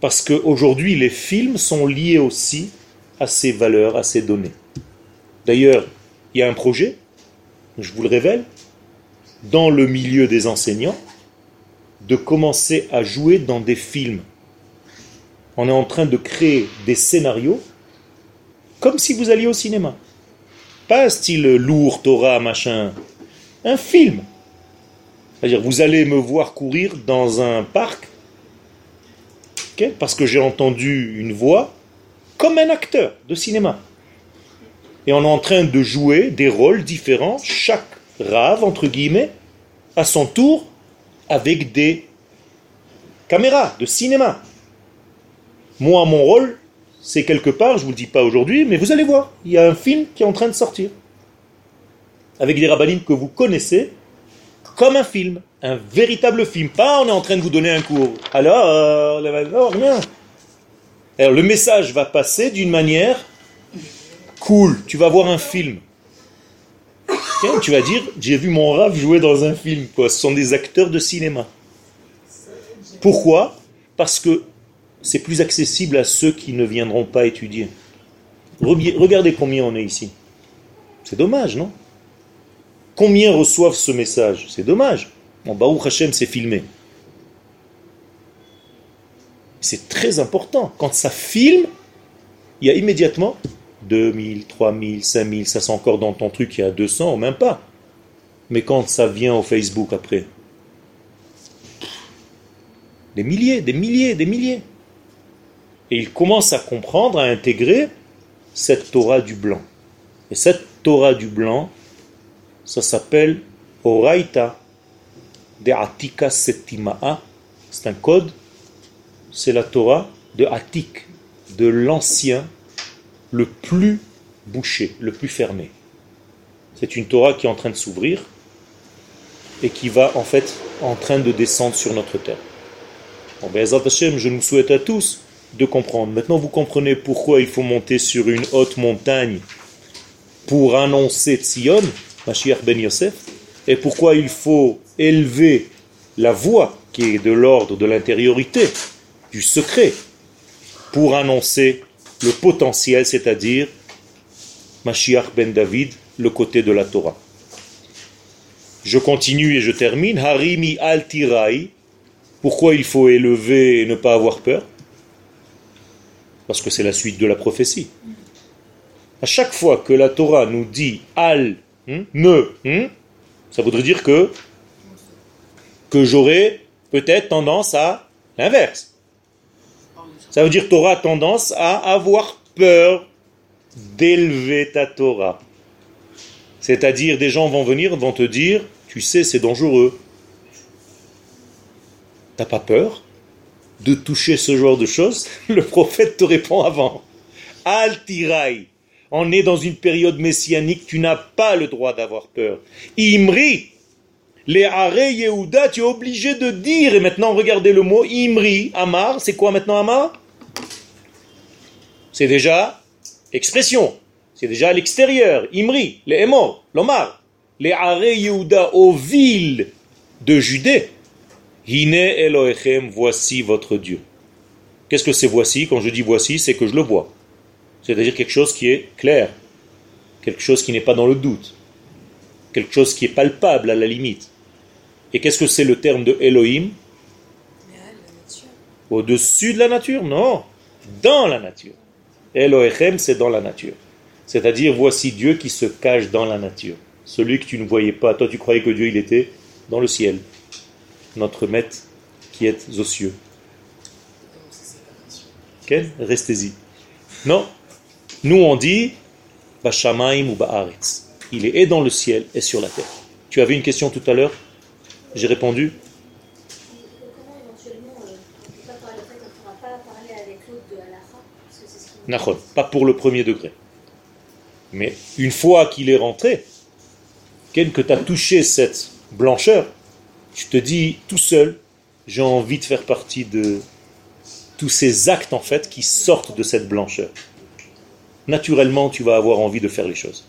Speaker 1: Parce qu'aujourd'hui, les films sont liés aussi à ces valeurs, à ces données. D'ailleurs, il y a un projet, je vous le révèle, dans le milieu des enseignants, de commencer à jouer dans des films. On est en train de créer des scénarios comme si vous alliez au cinéma. Pas un style lourd, Torah, machin. Un film. C'est-à-dire, vous allez me voir courir dans un parc, parce que j'ai entendu une voix, comme un acteur de cinéma. Et on est en train de jouer des rôles différents, chaque rave, entre guillemets, à son tour, avec des caméras de cinéma. Moi, mon rôle, c'est quelque part, je ne vous le dis pas aujourd'hui, mais vous allez voir, il y a un film qui est en train de sortir. Avec des rabbinimes que vous connaissez, comme un film, un véritable film. Pas on est en train de vous donner un cours. Alors, non, rien. Alors le message va passer d'une manière cool. Tu vas voir un film. tu vas dire, j'ai vu mon rave jouer dans un film. Ce sont des acteurs de cinéma. Pourquoi? Parce que c'est plus accessible à ceux qui ne viendront pas étudier. Regardez combien on est ici. C'est dommage, non? Combien reçoivent ce message? C'est dommage. Bon, Baruch Hashem, c'est filmé. C'est très important. Quand ça filme, il y a immédiatement 2000, 3000, 5000, ça c'est encore dans ton truc, il y a 200, même pas. Mais quand ça vient au Facebook après, des milliers, des milliers, des milliers. Et il commence à comprendre, à intégrer cette Torah du blanc. Et cette Torah du blanc, ça s'appelle Oraita de Atika Setima'a. C'est un code, c'est la Torah de Atik, de l'ancien, le plus bouché, le plus fermé. C'est une Torah qui est en train de s'ouvrir et qui va en fait en train de descendre sur notre terre. Bon, je nous souhaite à tous de comprendre. Maintenant, vous comprenez pourquoi il faut monter sur une haute montagne pour annoncer Tzion, Mashiach ben Yosef, et pourquoi il faut élever la voix qui est de l'ordre de l'intériorité, du secret, pour annoncer le potentiel, c'est-à-dire Mashiach ben David, le côté de la Torah. Je continue et je termine. Harimi al tirai. Pourquoi il faut élever et ne pas avoir peur? Parce que c'est la suite de la prophétie. À chaque fois que la Torah nous dit al, hein, ne, hein, ça voudrait dire que, que j'aurais peut-être tendance à l'inverse. Ça veut dire Torah tendance à avoir peur d'élever ta Torah. C'est-à-dire des gens vont venir, vont te dire, tu sais, c'est dangereux. T'as pas peur de toucher ce genre de choses, *laughs* le prophète te répond avant. Al-Tirai, on est dans une période messianique, tu n'as pas le droit d'avoir peur. Imri, les Haré Yehuda, tu es obligé de dire, et maintenant regardez le mot Imri, Amar, c'est quoi maintenant Amar? C'est déjà expression, c'est déjà à l'extérieur. Imri, les Emor, l'Omar, les Haré Yehuda aux villes de Judée, Hine Elohechem, voici votre Dieu. Qu'est-ce que c'est voici? Quand je dis voici, c'est que je le vois. C'est-à-dire quelque chose qui est clair, quelque chose qui n'est pas dans le doute, quelque chose qui est palpable à la limite. Et qu'est-ce que c'est le terme de Elohim? Au-dessus de la nature? Non, dans la nature. Elohechem, c'est dans la nature. C'est-à-dire, voici Dieu qui se cache dans la nature. Celui que tu ne voyais pas. Toi, tu croyais que Dieu, il était dans le ciel. Notre maître qui est aux cieux. Restez-y. Non. Nous, on dit, Bashamaim ou. Il est dans le ciel et sur la terre. Tu avais une question tout à l'heure? J'ai répondu
Speaker 4: Comment éventuellement, euh, on peut pas parler, en fait, on ne pourra pas parler avec l'autre de Halacha Parce que c'est ce qui.
Speaker 1: Nachon, pas pour le premier degré. Mais une fois qu'il est rentré, quel que tu as touché cette blancheur, tu te dis tout seul, j'ai envie de faire partie de tous ces actes en fait qui sortent de cette blancheur. Naturellement, tu vas avoir envie de faire les choses.